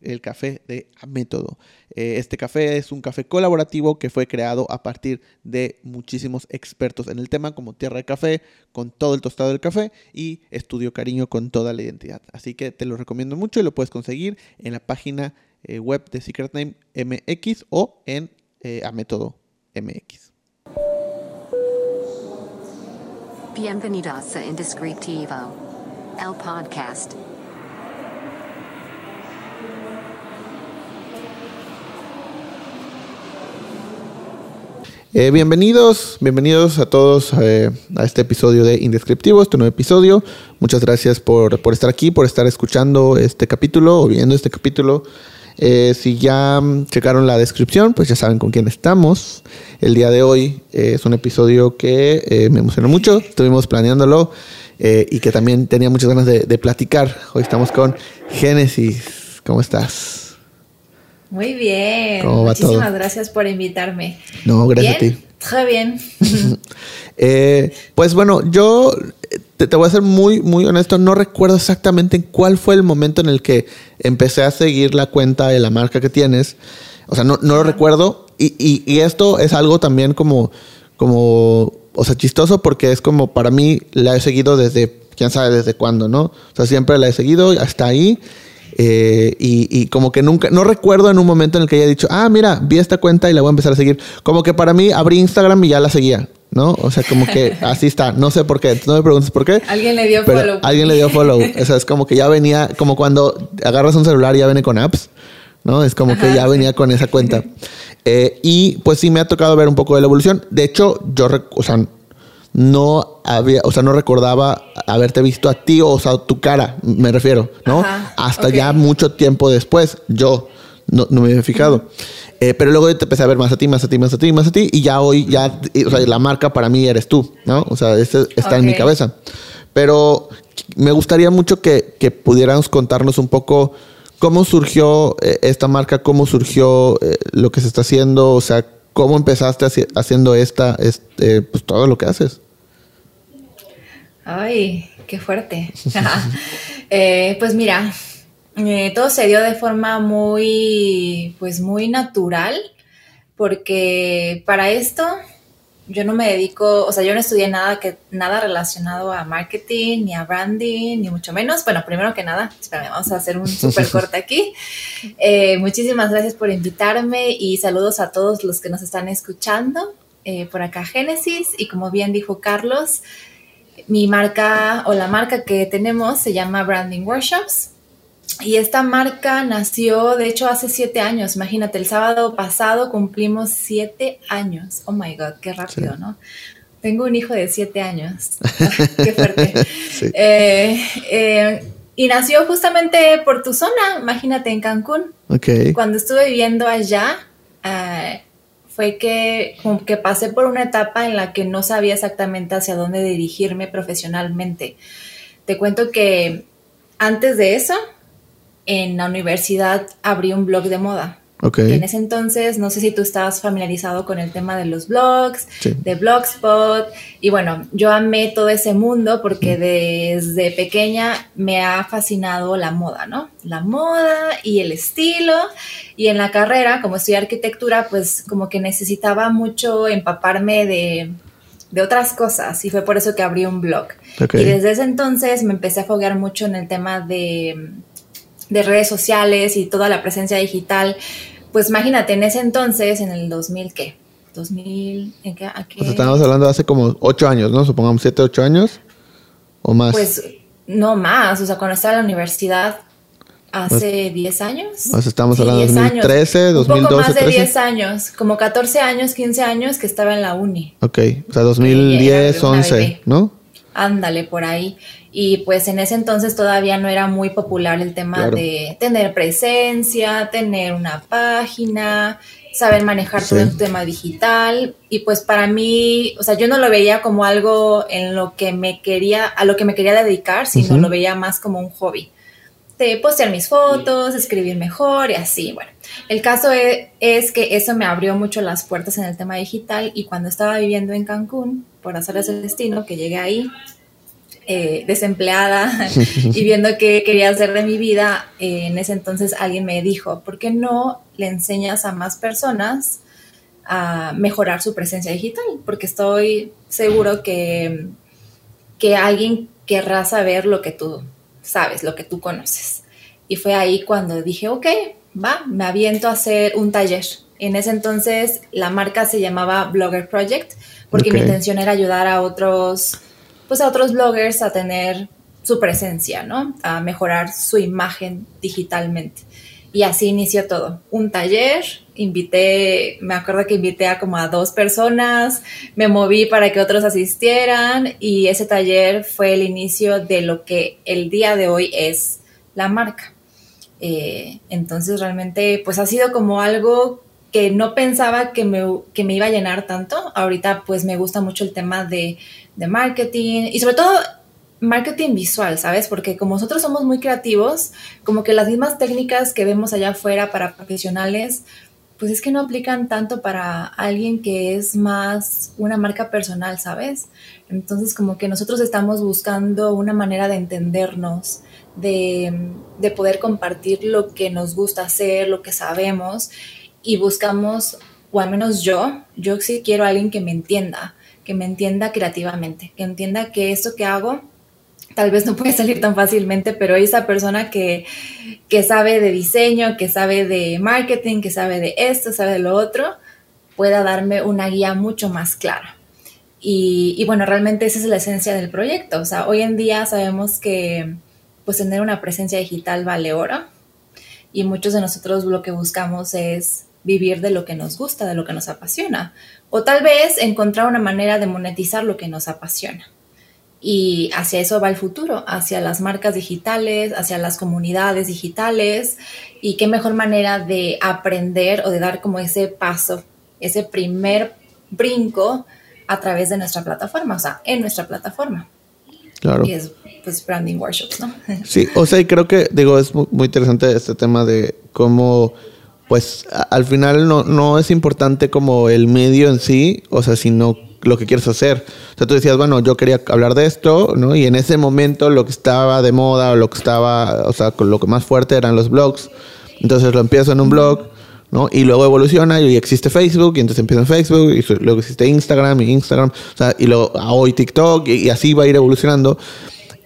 el café de Amétodo. Eh, este café es un café colaborativo que fue creado a partir de muchísimos expertos en el tema, como Tierra de Café, con todo el tostado del café, y Estudio Cariño con toda la identidad. Así que te lo recomiendo mucho y lo puedes conseguir en la página eh, web de Secret Name MX o en eh, MX. Bienvenidos a Indescriptivo, el podcast. Eh, bienvenidos, bienvenidos a todos eh, a este episodio de Indescriptivo, este nuevo episodio. Muchas gracias por, por, estar aquí, por estar escuchando este capítulo o viendo este capítulo. Eh, si ya checaron la descripción, pues ya saben con quién estamos. El día de hoy es un episodio que me emocionó mucho, estuvimos planeándolo y que también tenía muchas ganas de, de platicar. Hoy estamos con Génesis. ¿Cómo estás? Muy bien. Muchísimas gracias por invitarme. No, gracias a ti. Muy bien. eh, pues bueno, yo te, voy a ser muy, muy honesto. No recuerdo exactamente cuál fue el momento en el que empecé a seguir la cuenta de la marca que tienes. O sea, no, no lo recuerdo. Y, y, y, esto es algo también como, como, o sea, chistoso porque es como para mí la he seguido desde, quién sabe desde cuándo, ¿no? O sea, siempre la he seguido hasta ahí. Eh, y, como que nunca, no recuerdo en un momento en el que haya dicho, ah, mira, vi esta cuenta y la voy a empezar a seguir. Como que para mí abrí Instagram y ya la seguía, ¿no? O sea, como que así está. No sé por qué, no me preguntes por qué. Alguien le dio follow. Alguien le dio follow. o sea, es como que ya venía, como cuando agarras un celular y ya viene con apps, ¿no? Es como que ya venía con esa cuenta. Eh, y pues sí me ha tocado ver un poco de la evolución. De hecho, yo, o sea, no había, o sea, no recordaba haberte visto a ti, o sea, tu cara, me refiero, ¿no? Hasta ya mucho tiempo después, yo no, me había fijado. Eh, pero luego te empecé a ver más a ti, más a ti, más a ti, más a ti, y ya hoy, ya, o sea, la marca para mí eres tú, ¿no? O sea, este está en mi cabeza. Pero me gustaría mucho que, que pudiéramos contarnos un poco cómo surgió eh, esta marca, cómo surgió eh, lo que se está haciendo, o sea, cómo empezaste haciendo esta, este, pues todo lo que haces. Ay, qué fuerte. Eh, pues mira, eh, todo se dio de forma muy, pues muy natural, porque para esto yo no me dedico, o sea, yo no estudié nada que nada relacionado a marketing, ni a branding, ni mucho menos. Bueno, primero que nada, espérame, vamos a hacer un súper corte aquí. Eh, muchísimas gracias por invitarme y saludos a todos los que nos están escuchando. por acá Génesis y como bien dijo Carlos, mi marca o la marca que tenemos se llama Branding Workshops. Y esta marca nació, de hecho, hace siete años. Imagínate, el sábado pasado cumplimos siete años. Oh my God, qué rápido, ¿no? Tengo un hijo de siete años. qué fuerte. Eh, eh, y nació justamente por tu zona, imagínate, en Cancún. Okay. Cuando estuve viviendo allá, eh, fue que, que pasé por una etapa en la que no sabía exactamente hacia dónde dirigirme profesionalmente. Te cuento que antes de eso, en la universidad abrí un blog de moda. En ese entonces, no sé si tú estabas familiarizado con el tema de los blogs, de Blogspot. Y bueno, yo amé todo ese mundo porque desde pequeña me ha fascinado la moda, ¿no? La moda y el estilo. Y en la carrera, como estudié arquitectura, pues como que necesitaba mucho empaparme de, otras cosas. Y fue por eso que abrí un blog. Y desde ese entonces me empecé a foguear mucho en el tema de de redes sociales y toda la presencia digital, pues imagínate, en ese entonces, en el 2000, ¿qué? 2000, ¿en qué? Pues estamos hablando de hace como 8 años, ¿no? Supongamos 7, 8 años o más. Pues no más, o sea, cuando estaba en la universidad hace 10 años. O sea, estamos hablando de 2013, 2012. Un poco más de 10 años, como 14 años, 15 años que estaba en la uni. Ok, o sea, 2010, 11, ¿no? Ándale, por ahí. Y pues en ese entonces todavía no era muy popular el tema de tener presencia, tener una página, saber manejar todo el tema digital. Y pues para mí, o sea, yo no lo veía como algo en lo que me quería, a lo que me quería dedicar, sino lo veía más como un hobby. De postear mis fotos, escribir mejor y así, bueno. El caso es, es, que eso me abrió mucho las puertas en el tema digital y cuando estaba viviendo en Cancún, por hacerles el destino, que llegué ahí eh, desempleada y viendo qué quería hacer de mi vida, eh, en ese entonces alguien me dijo, ¿por qué no le enseñas a más personas a mejorar su presencia digital? Porque estoy seguro que, que alguien querrá saber lo que tú sabes, lo que tú conoces. Y fue ahí cuando dije, ok, va, me aviento a hacer un taller. En ese entonces la marca se llamaba Blogger Project porque mi intención era ayudar a otros, pues a otros bloggers a tener su presencia, ¿no? A mejorar su imagen digitalmente. Y así inició todo. Un taller, invité, me acuerdo que invité a como a dos personas, me moví para que otros asistieran y ese taller fue el inicio de lo que el día de hoy es la marca. Eh, entonces realmente pues ha sido como algo que no pensaba que me, que me iba a llenar tanto. Ahorita pues me gusta mucho el tema de, de marketing y sobre todo marketing visual, ¿sabes? Porque como nosotros somos muy creativos, como que las mismas técnicas que vemos allá afuera para profesionales, pues es que no aplican tanto para alguien que es más una marca personal, ¿sabes? Entonces como que nosotros estamos buscando una manera de entendernos, de, de poder compartir lo que nos gusta hacer, lo que sabemos y buscamos, o al menos yo, yo sí quiero a alguien que me entienda, que me entienda creativamente, que entienda que esto que hago tal vez no puede salir tan fácilmente, pero esa persona que, que sabe de diseño, que sabe de marketing, que sabe de esto, sabe de lo otro, pueda darme una guía mucho más clara. Y, y, bueno, realmente esa es la esencia del proyecto. O sea, hoy en día sabemos que pues tener una presencia digital vale oro y muchos de nosotros lo que buscamos es vivir de lo que nos gusta, de lo que nos apasiona. O tal vez encontrar una manera de monetizar lo que nos apasiona. Y hacia eso va el futuro, hacia las marcas digitales, hacia las comunidades digitales. Y qué mejor manera de aprender o de dar como ese paso, ese primer brinco a través de nuestra plataforma, o sea, en nuestra plataforma. Claro. Y es pues branding workshops, ¿no? Sí, o sea, y creo que, digo, es muy interesante este tema de cómo pues al final no, no es importante como el medio en sí, o sea, sino lo que quieres hacer. O sea, tú decías, bueno, yo quería hablar de esto, ¿no? Y en ese momento lo que estaba de moda o lo que estaba, o sea, lo que más fuerte eran los blogs. Entonces lo empiezo en un blog, ¿no? Y luego evoluciona y existe Facebook, y entonces empieza en Facebook, y luego existe Instagram y Instagram, o sea, y luego hoy TikTok, y así va a ir evolucionando.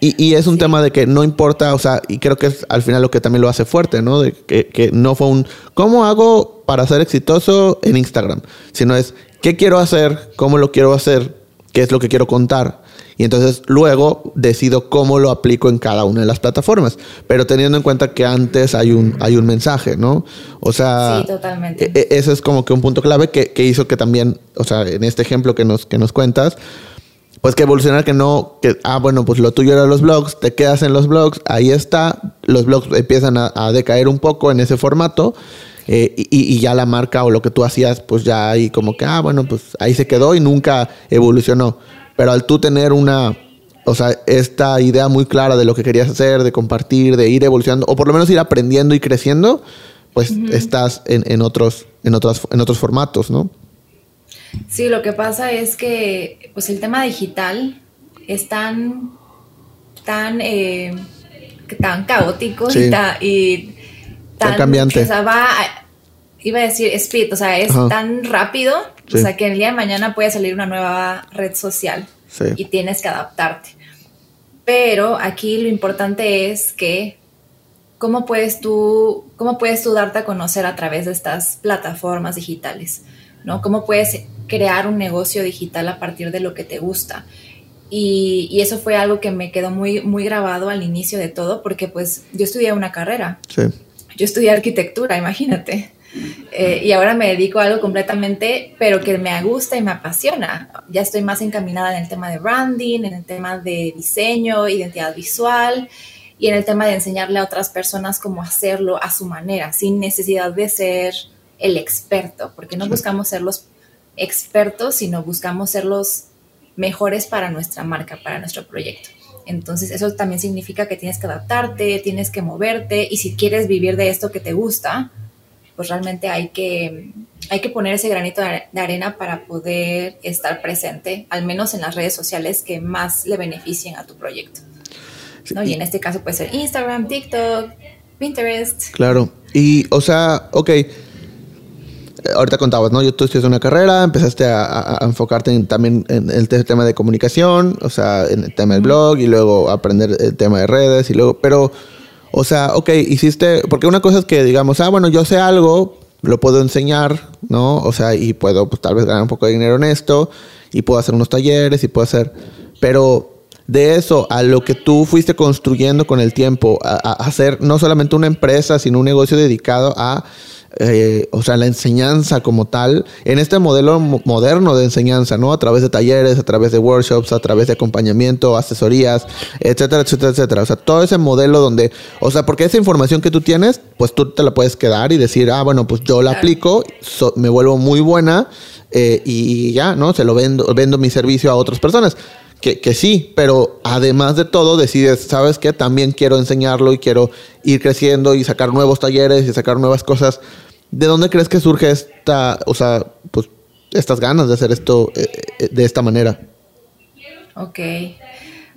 Y, es un tema de que no importa, o sea, y creo que es al final lo que también lo hace fuerte, ¿no? De que, no fue un, ¿cómo hago para ser exitoso en Instagram? Sino es, ¿qué quiero hacer? ¿Cómo lo quiero hacer? ¿Qué es lo que quiero contar? Y entonces luego decido cómo lo aplico en cada una de las plataformas. Pero teniendo en cuenta que antes hay un, hay un mensaje, ¿no? O sea, sí, totalmente. E, e, ese es como que un punto clave que, que hizo que también, o sea, en este ejemplo que nos, que nos cuentas, pues que evolucionar que no, que, ah, bueno, pues lo tuyo era los blogs, te quedas en los blogs, ahí está, los blogs empiezan a, decaer un poco en ese formato eh, y, y, ya la marca o lo que tú hacías, pues ya ahí como que, ah, bueno, pues ahí se quedó y nunca evolucionó. Pero al tú tener una, o sea, esta idea muy clara de lo que querías hacer, de compartir, de ir evolucionando, o por lo menos ir aprendiendo y creciendo, pues estás en, en, otros, en, otros, en otros formatos, ¿no? Sí, lo que pasa es que pues el tema digital es tan, tan, eh, tan caótico y, tan, cambiante. O sea, va, iba a decir speed, o sea, es tan rápido, o sea, que el día de mañana puede salir una nueva red social y tienes que adaptarte. Pero aquí lo importante es que cómo puedes tú, cómo puedes tú darte a conocer a través de estas plataformas digitales, ¿no? ¿Cómo puedes crear un negocio digital a partir de lo que te gusta. Y, eso fue algo que me quedó muy, muy grabado al inicio de todo, porque pues yo estudié una carrera. Sí. Yo estudié arquitectura, imagínate. Eh, y ahora me dedico a algo completamente, pero que me gusta y me apasiona. Ya estoy más encaminada en el tema de branding, en el tema de diseño, identidad visual y en el tema de enseñarle a otras personas cómo hacerlo a su manera, sin necesidad de ser el experto, porque no buscamos ser los expertos, sino buscamos ser los mejores para nuestra marca, para nuestro proyecto. Entonces eso también significa que tienes que adaptarte, tienes que moverte y si quieres vivir de esto que te gusta, pues realmente hay que, hay que poner ese granito de arena para poder estar presente, al menos en las redes sociales que más le beneficien a tu proyecto. Y en este caso puede ser Instagram, TikTok, Pinterest. Claro. Y, o sea, ok ahorita contabas, ¿no? Yo tú estudiaste una carrera, empezaste a, enfocarte también en el tema de comunicación, o sea, en el tema del blog y luego aprender el tema de redes y luego, pero, o sea, ok, hiciste, porque una cosa es que digamos, ah, bueno, yo sé algo, lo puedo enseñar, ¿no? O sea, y puedo pues tal vez ganar un poco de dinero en esto y puedo hacer unos talleres y puedo hacer, pero de eso a lo que tú fuiste construyendo con el tiempo, a hacer no solamente una empresa, sino un negocio dedicado a eh, o sea, la enseñanza como tal, en este modelo moderno de enseñanza, ¿no? A través de talleres, a través de workshops, a través de acompañamiento, asesorías, etcétera, etcétera, etcétera. O sea, todo ese modelo donde, o sea, porque esa información que tú tienes, pues tú te la puedes quedar y decir, ah, bueno, pues yo la aplico, me vuelvo muy buena eh, y ya, ¿no? Se lo vendo, vendo mi servicio a otras personas. Que, que, sí, pero además de todo decides, ¿sabes qué? También quiero enseñarlo y quiero ir creciendo y sacar nuevos talleres y sacar nuevas cosas. ¿De dónde crees que surge esta, o sea, pues estas ganas de hacer esto eh, eh, de esta manera? Ok.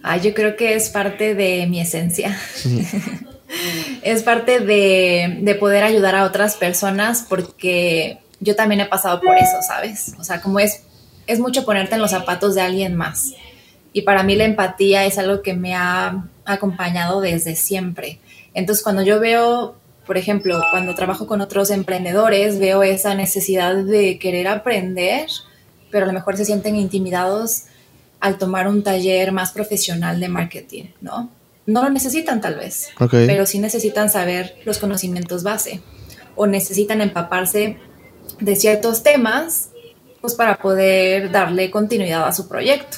Ah, yo creo que es parte de mi esencia. es parte de, de poder ayudar a otras personas porque yo también he pasado por eso, ¿sabes? O sea, como es, es mucho ponerte en los zapatos de alguien más. Y para mí la empatía es algo que me ha acompañado desde siempre. Entonces, cuando yo veo, por ejemplo, cuando trabajo con otros emprendedores, veo esa necesidad de querer aprender, pero a lo mejor se sienten intimidados al tomar un taller más profesional de marketing, ¿no? No lo necesitan tal vez, pero sí necesitan saber los conocimientos base o necesitan empaparse de ciertos temas pues para poder darle continuidad a su proyecto.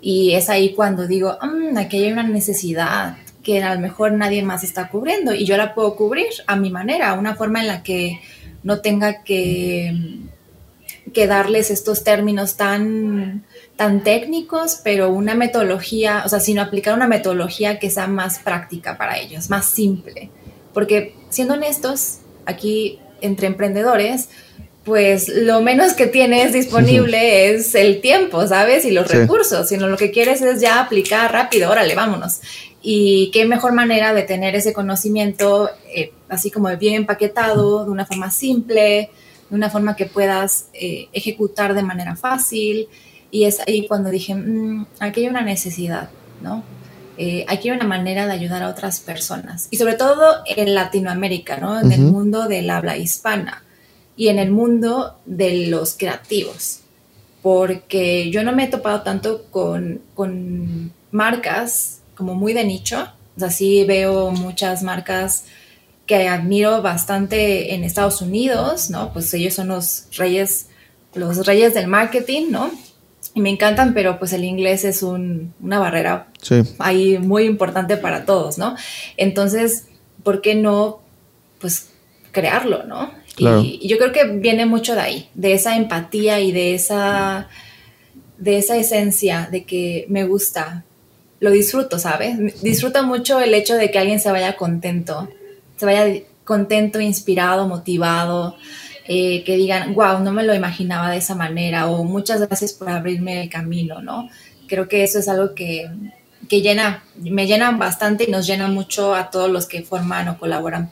Y es ahí cuando digo, mm, aquí hay una necesidad que a lo mejor nadie más está cubriendo y yo la puedo cubrir a mi manera, una forma en la que no tenga que, que darles estos términos tan, tan técnicos, pero una metodología, o sea, sino aplicar una metodología que sea más práctica para ellos, más simple. Porque siendo honestos, aquí entre emprendedores, pues lo menos que tienes disponible es el tiempo, ¿sabes? Y los recursos, sino lo que quieres es ya aplicar rápido, órale, vámonos. Y qué mejor manera de tener ese conocimiento eh, así como bien empaquetado, de una forma simple, de una forma que puedas eh, ejecutar de manera fácil. Y es ahí cuando dije, mm, aquí hay una necesidad, ¿no? Eh, aquí hay una manera de ayudar a otras personas. Y sobre todo en Latinoamérica, ¿no? En el mundo del habla hispana y en el mundo de los creativos, porque yo no me he topado tanto con, con marcas como muy de nicho, o sea, sí veo muchas marcas que admiro bastante en Estados Unidos, ¿no? Pues ellos son los reyes, los reyes del marketing, ¿no? Y me encantan, pero pues el inglés es un, una barrera ahí muy importante para todos, ¿no? Entonces, ¿por qué no, pues, crearlo, ¿no? Y, yo creo que viene mucho de ahí, de esa empatía y de esa, de esa esencia de que me gusta, lo disfruto, ¿sabes? Disfruto mucho el hecho de que alguien se vaya contento, se vaya contento, inspirado, motivado, eh, que digan, wow, no me lo imaginaba de esa manera o muchas gracias por abrirme el camino, ¿no? Creo que eso es algo que, que llena, me llena bastante y nos llena mucho a todos los que forman o colaboran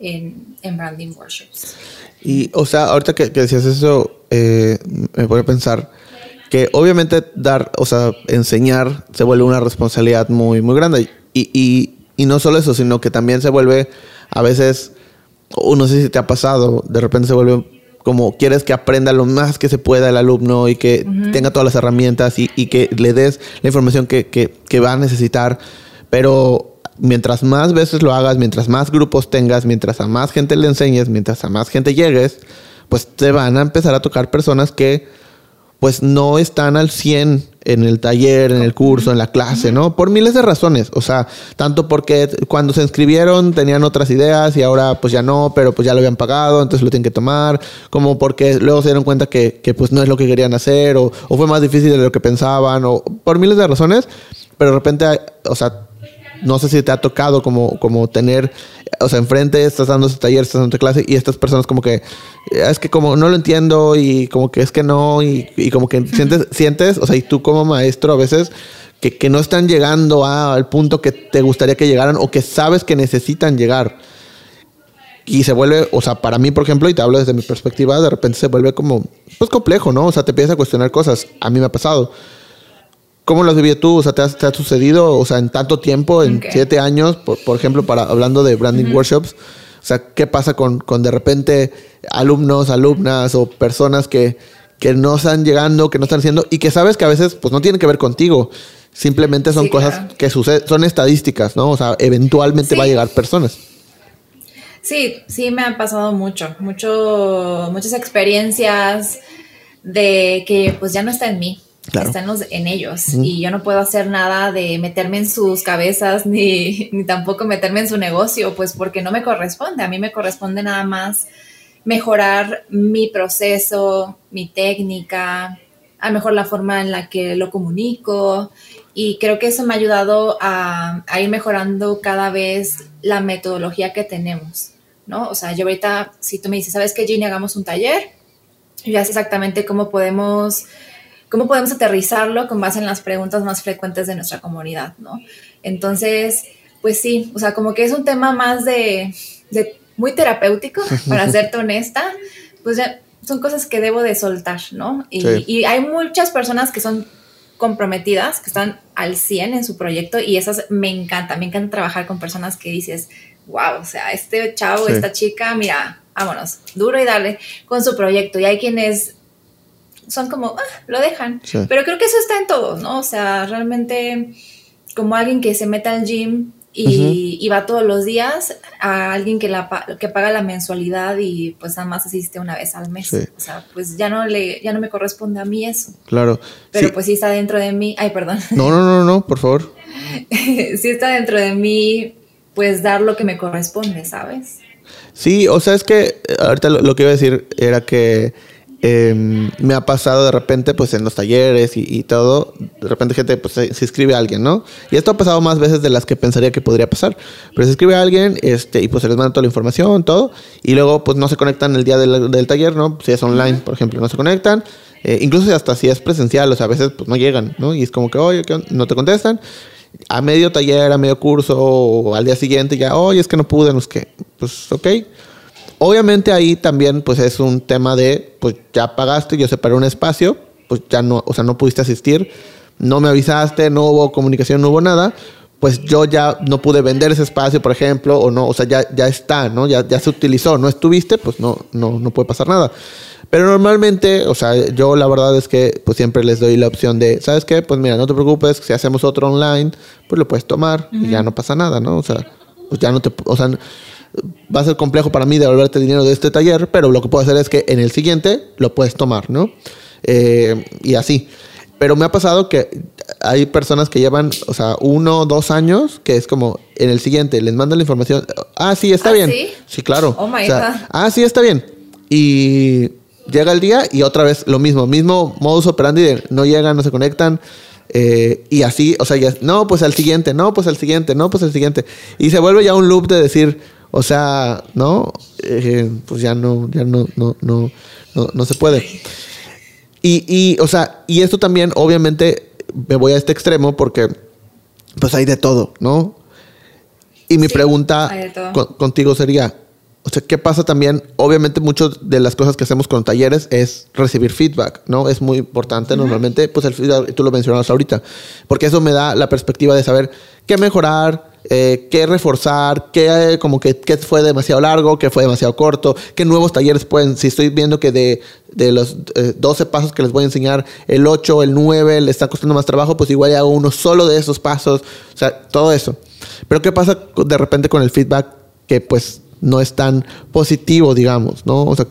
en, branding workshops. Y, o sea, ahorita que, decías eso, eh, me voy a pensar que obviamente dar, o sea, enseñar se vuelve una responsabilidad muy, muy grande. Y, y, y no solo eso, sino que también se vuelve a veces, o no sé si te ha pasado, de repente se vuelve como quieres que aprenda lo más que se pueda el alumno y que tenga todas las herramientas y, y, que le des la información que, que, que va a necesitar. Pero mientras más veces lo hagas, mientras más grupos tengas, mientras a más gente le enseñes, mientras a más gente llegues, pues te van a empezar a tocar personas que pues no están al 100 en el taller, en el curso, en la clase, ¿no? Por miles de razones. O sea, tanto porque cuando se inscribieron tenían otras ideas y ahora pues ya no, pero pues ya lo habían pagado, entonces lo tienen que tomar, como porque luego se dieron cuenta que, que pues no es lo que querían hacer o, o, fue más difícil de lo que pensaban o por miles de razones, pero de repente, o sea, no sé si te ha tocado como, como tener, o sea, enfrente estás dando ese taller, estás dando clase y estas personas como que, eh, es que como no lo entiendo y como que es que no y, y como que sientes, sientes, o sea, y tú como maestro a veces que, que no están llegando a, al punto que te gustaría que llegaran o que sabes que necesitan llegar. Y se vuelve, o sea, para mí, por ejemplo, y te hablo desde mi perspectiva, de repente se vuelve como, pues complejo, ¿no? O sea, te empiezas a cuestionar cosas. A mí me ha pasado. ¿Cómo lo has vivido tú? O sea, ¿te, has, ¿te ha sucedido, o sea, en tanto tiempo, en okay. siete años, por, por, ejemplo, para hablando de branding uh -huh. workshops? O sea, ¿qué pasa con, con de repente alumnos, alumnas o personas que, que no están llegando, que no están haciendo y que sabes que a veces pues no tienen que ver contigo? Simplemente son sí, cosas claro. que suceden, son estadísticas, ¿no? O sea, eventualmente sí. va a llegar personas. Sí, sí me han pasado mucho, mucho, muchas experiencias de que pues ya no está en mí, Claro. Está en, los, en ellos y yo no puedo hacer nada de meterme en sus cabezas ni, ni tampoco meterme en su negocio, pues porque no me corresponde. A mí me corresponde nada más mejorar mi proceso, mi técnica, a mejor la forma en la que lo comunico y creo que eso me ha ayudado a, a ir mejorando cada vez la metodología que tenemos, ¿no? O sea, yo ahorita, si tú me dices, ¿sabes qué, Ginny? Hagamos un taller, ya sé exactamente cómo podemos cómo podemos aterrizarlo con base en las preguntas más frecuentes de nuestra comunidad, ¿no? Entonces, pues sí, o sea, como que es un tema más de, de muy terapéutico, para serte honesta, pues ya son cosas que debo de soltar, ¿no? Y, sí. y, hay muchas personas que son comprometidas, que están al 100 en su proyecto y esas me encanta, me encanta trabajar con personas que dices, wow, o sea, este chavo, sí. esta chica, mira, vámonos, duro y darle con su proyecto. Y hay quienes son como, ah, lo dejan. Sí. Pero creo que eso está en todos, ¿no? O sea, realmente como alguien que se mete al gym y, uh -huh. y, va todos los días a alguien que, la, que paga la mensualidad y pues nada más asiste una vez al mes. Sí. O sea, pues ya no, le, ya no me corresponde a mí eso. Claro. Pero sí. pues sí está dentro de mí. Ay, perdón. No, no, no, no, por favor. sí está dentro de mí pues dar lo que me corresponde, ¿sabes? Sí, o sea, es que ahorita lo, lo que iba a decir era que eh, me ha pasado de repente, pues en los talleres y, todo, de repente gente pues se, se, inscribe a alguien, ¿no? Y esto ha pasado más veces de las que pensaría que podría pasar. Pero se inscribe a alguien este, y pues se les manda toda la información, todo, y luego pues no se conectan el día del, del taller, ¿no? Si es online, por ejemplo, no se conectan. Eh, incluso hasta si es presencial, o sea, a veces pues no llegan, ¿no? Y es como que, oye, no te contestan. A medio taller, a medio curso, o al día siguiente ya, oye, es que no pude, no es que, pues ok Obviamente ahí también pues es un tema de, pues ya pagaste, yo separé un espacio, pues ya no, o sea, no pudiste asistir, no me avisaste, no hubo comunicación, no hubo nada, pues yo ya no pude vender ese espacio, por ejemplo, o no, o sea, ya, ya está, ¿no? Ya, ya se utilizó, no estuviste, pues no, no, no puede pasar nada. Pero normalmente, o sea, yo la verdad es que pues siempre les doy la opción de, ¿sabes qué? Pues mira, no te preocupes, si hacemos otro online, pues lo puedes tomar uh -huh. y ya no pasa nada, ¿no? O sea, pues ya no te, o sea, va a ser complejo para mí devolverte dinero de este taller, pero lo que puedo hacer es que en el siguiente lo puedes tomar, ¿no? Eh, y así. Pero me ha pasado que hay personas que llevan, o sea, uno, dos años, que es como en el siguiente, les mandan la información. Ah, sí, está ¿Ah, bien. ¿sí? sí, claro. Oh my o sea, Ah, sí, está bien. Y llega el día y otra vez lo mismo, mismo modus operandi de no llegan, no se conectan. Eh, y así, o sea, ya, no, pues al siguiente, no, pues al siguiente, no, pues al siguiente. Y se vuelve ya un loop de decir, o sea, ¿no? Eh, pues ya no, ya no, no, no, no, no se puede. Y, y, o sea, y esto también, obviamente, me voy a este extremo porque, pues hay de todo, ¿no? Y mi sí, pregunta con, contigo sería, o sea, ¿qué pasa también? Obviamente, muchas de las cosas que hacemos con talleres es recibir feedback, ¿no? Es muy importante uh -huh. normalmente, pues el feedback, tú lo mencionabas ahorita, porque eso me da la perspectiva de saber qué mejorar, eh, qué reforzar, qué, como que, qué fue demasiado largo, qué fue demasiado corto, qué nuevos talleres pueden, si estoy viendo que de, de los eh, 12 pasos que les voy a enseñar, el 8, el 9 le está costando más trabajo, pues igual hago uno solo de esos pasos, o sea, todo eso. Pero ¿qué pasa de repente con el feedback que pues no es tan positivo, digamos, ¿no? O sea,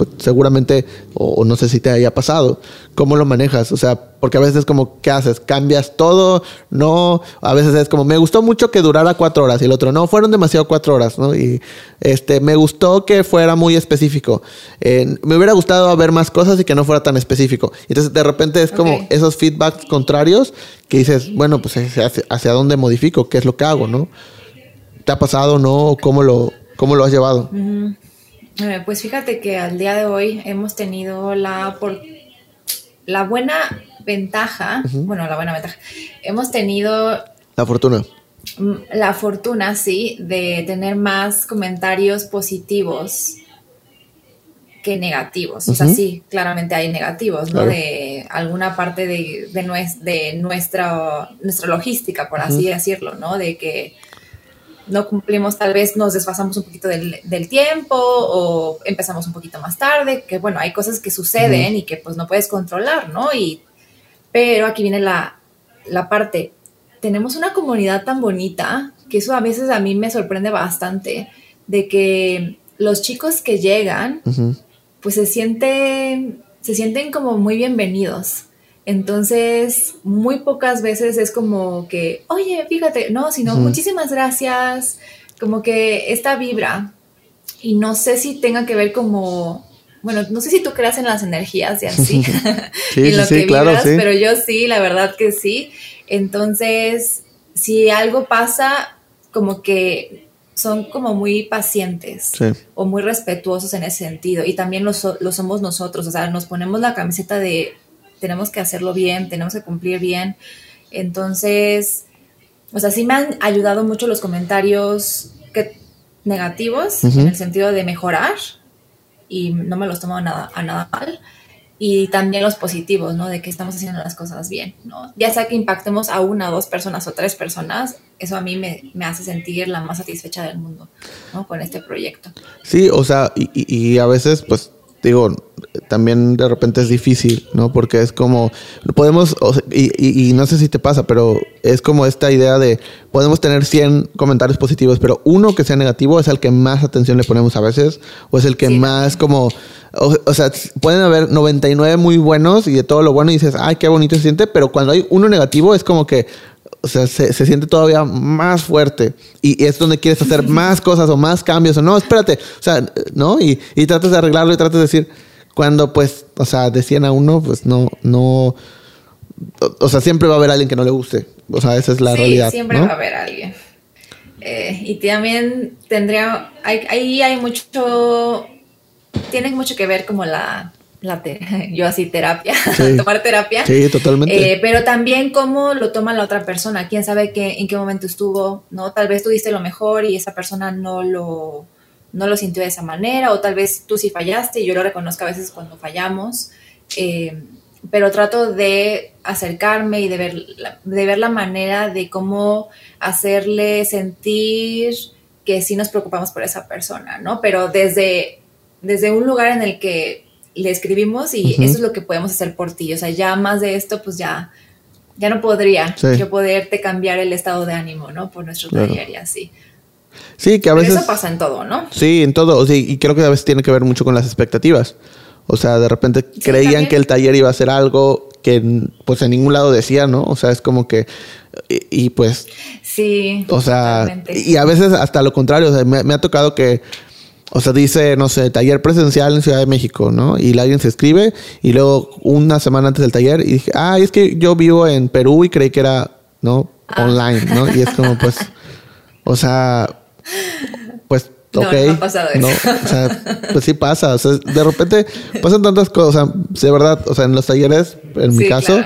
pues, seguramente, o, no sé si te haya pasado, ¿cómo lo manejas? O sea, porque a veces es como, ¿qué haces? ¿Cambias todo? No, a veces es como, me gustó mucho que durara cuatro horas y el otro, no, fueron demasiado cuatro horas, ¿no? Y este, me gustó que fuera muy específico. Eh, me hubiera gustado ver más cosas y que no fuera tan específico. Entonces, de repente es como esos feedbacks contrarios que dices, bueno, pues hacia, dónde modifico, qué es lo que hago, ¿no? ¿Te ha pasado, no? ¿Cómo lo, cómo lo has llevado? Eh, pues fíjate que al día de hoy hemos tenido la, por, la buena ventaja, bueno, la buena ventaja, hemos tenido... La fortuna. Mm, la fortuna, sí, de tener más comentarios positivos que negativos. O sea, sí, claramente hay negativos, ¿no? De alguna parte de, de, de nuestra, nuestra logística, por así decirlo, ¿no? De que no cumplimos, tal vez nos desfasamos un poquito del, tiempo o empezamos un poquito más tarde, que bueno, hay cosas que suceden y que pues no puedes controlar, ¿no? Y, pero aquí viene la, parte, tenemos una comunidad tan bonita que eso a veces a mí me sorprende bastante, de que los chicos que llegan, pues se sienten, se sienten como muy bienvenidos. Entonces, muy pocas veces es como que, oye, fíjate, no, sino muchísimas gracias, como que esta vibra. Y no sé si tenga que ver como, bueno, no sé si tú creas en las energías y así, sí, lo que claro, pero yo sí, la verdad que sí. Entonces, si algo pasa, como que son como muy pacientes o muy respetuosos en ese sentido. Y también lo, lo somos nosotros, o sea, nos ponemos la camiseta de tenemos que hacerlo bien, tenemos que cumplir bien. Entonces, o sea, sí me han ayudado mucho los comentarios que, negativos en el sentido de mejorar y no me los tomo a nada, a nada mal. Y también los positivos, ¿no? De que estamos haciendo las cosas bien, ¿no? Ya sea que impactemos a una, dos personas o tres personas, eso a mí me, me hace sentir la más satisfecha del mundo, ¿no? Con este proyecto. Sí, o sea, y, y a veces, pues, digo, también de repente es difícil, ¿no? Porque es como, podemos, y, no sé si te pasa, pero es como esta idea de, podemos tener 100 comentarios positivos, pero uno que sea negativo es el que más atención le ponemos a veces, o es el que más como, o, sea, pueden haber 99 muy buenos y de todo lo bueno y dices, ay, qué bonito se siente, pero cuando hay uno negativo es como que, o sea, se, siente todavía más fuerte y, es donde quieres hacer más cosas o más cambios o no, espérate, o sea, ¿no? Y, y tratas de arreglarlo y tratas de decir, cuando pues, o sea, decían a uno, pues no, no, o, sea, siempre va a haber alguien que no le guste, o sea, esa es la realidad. Siempre va a haber alguien. Eh, y también tendría, ahí hay, mucho, tiene mucho que ver como la, la yo así terapia, tomar terapia. Sí, totalmente. Eh, pero también cómo lo toma la otra persona, quién sabe qué, en qué momento estuvo, ¿no? Tal vez tú diste lo mejor y esa persona no lo, no lo sintió de esa manera, o tal vez tú sí fallaste, y yo lo reconozco a veces cuando fallamos, eh, pero trato de acercarme y de ver, de ver la manera de cómo hacerle sentir que sí nos preocupamos por esa persona, ¿no? Pero desde, desde un lugar en el que le escribimos y eso es lo que podemos hacer por ti. O sea, ya más de esto, pues ya, ya no podría yo poderte cambiar el estado de ánimo, ¿no? Por nuestro taller y así. Sí, que a veces... eso pasa en todo, ¿no? Sí, en todo. y creo que a veces tiene que ver mucho con las expectativas. O sea, de repente creían que el taller iba a ser algo que pues en ningún lado decía, ¿no? O sea, es como que... Y, pues... Sí. O sea, y a veces hasta lo contrario. O sea, me, ha tocado que... O sea, dice, no sé, taller presencial en Ciudad de México, ¿no? Y alguien se escribe y luego una semana antes del taller y dije, ah, es que yo vivo en Perú y creí que era, ¿no? Ah. Online, ¿no? Y es como, pues, o sea, pues, ok. No, ha pasado eso. o sea, pues sí pasa. O sea, de repente pasan tantas cosas. O sea, de verdad, o sea, en los talleres, en mi caso,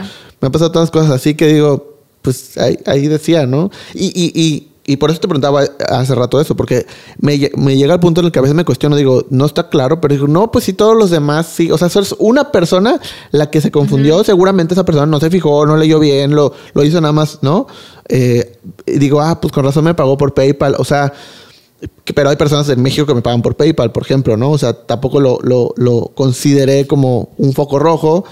me han pasado tantas cosas así que digo, pues ahí, ahí decía, ¿no? Y, y, y, y, por eso te preguntaba hace rato eso, porque me, me, llega al punto en el que a veces me cuestiono, digo, no está claro, pero digo, no, pues si todos los demás sí. O sea, es una persona la que se confundió, seguramente esa persona no se fijó, no leyó bien, lo, lo hizo nada más, ¿no? Eh, digo, ah, pues con razón me pagó por PayPal. O sea, pero hay personas en México que me pagan por PayPal, por ejemplo, ¿no? O sea, tampoco lo, lo, lo consideré como un foco rojo.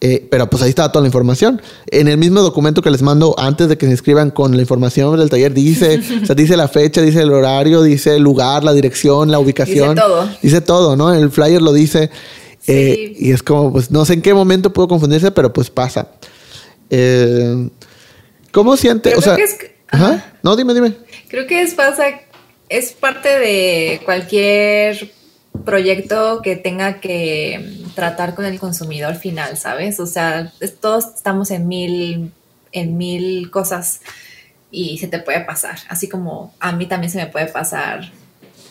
Eh, pero pues ahí está toda la información. En el mismo documento que les mando antes de que se inscriban con la información del taller, dice, o sea, dice la fecha, dice el horario, dice el lugar, la dirección, la ubicación. Dice todo. Dice todo, ¿no? El flyer lo dice. Eh, y es como, pues no sé en qué momento puedo confundirse, pero pues pasa. Eh, ¿Cómo siente? Pero o sea, creo que es- ajá. No, dime, dime. Creo que es pasa, es parte de cualquier proyecto que tenga que tratar con el consumidor final, ¿sabes? O sea, todos estamos en mil, en mil cosas y se te puede pasar, así como a mí también se me puede pasar,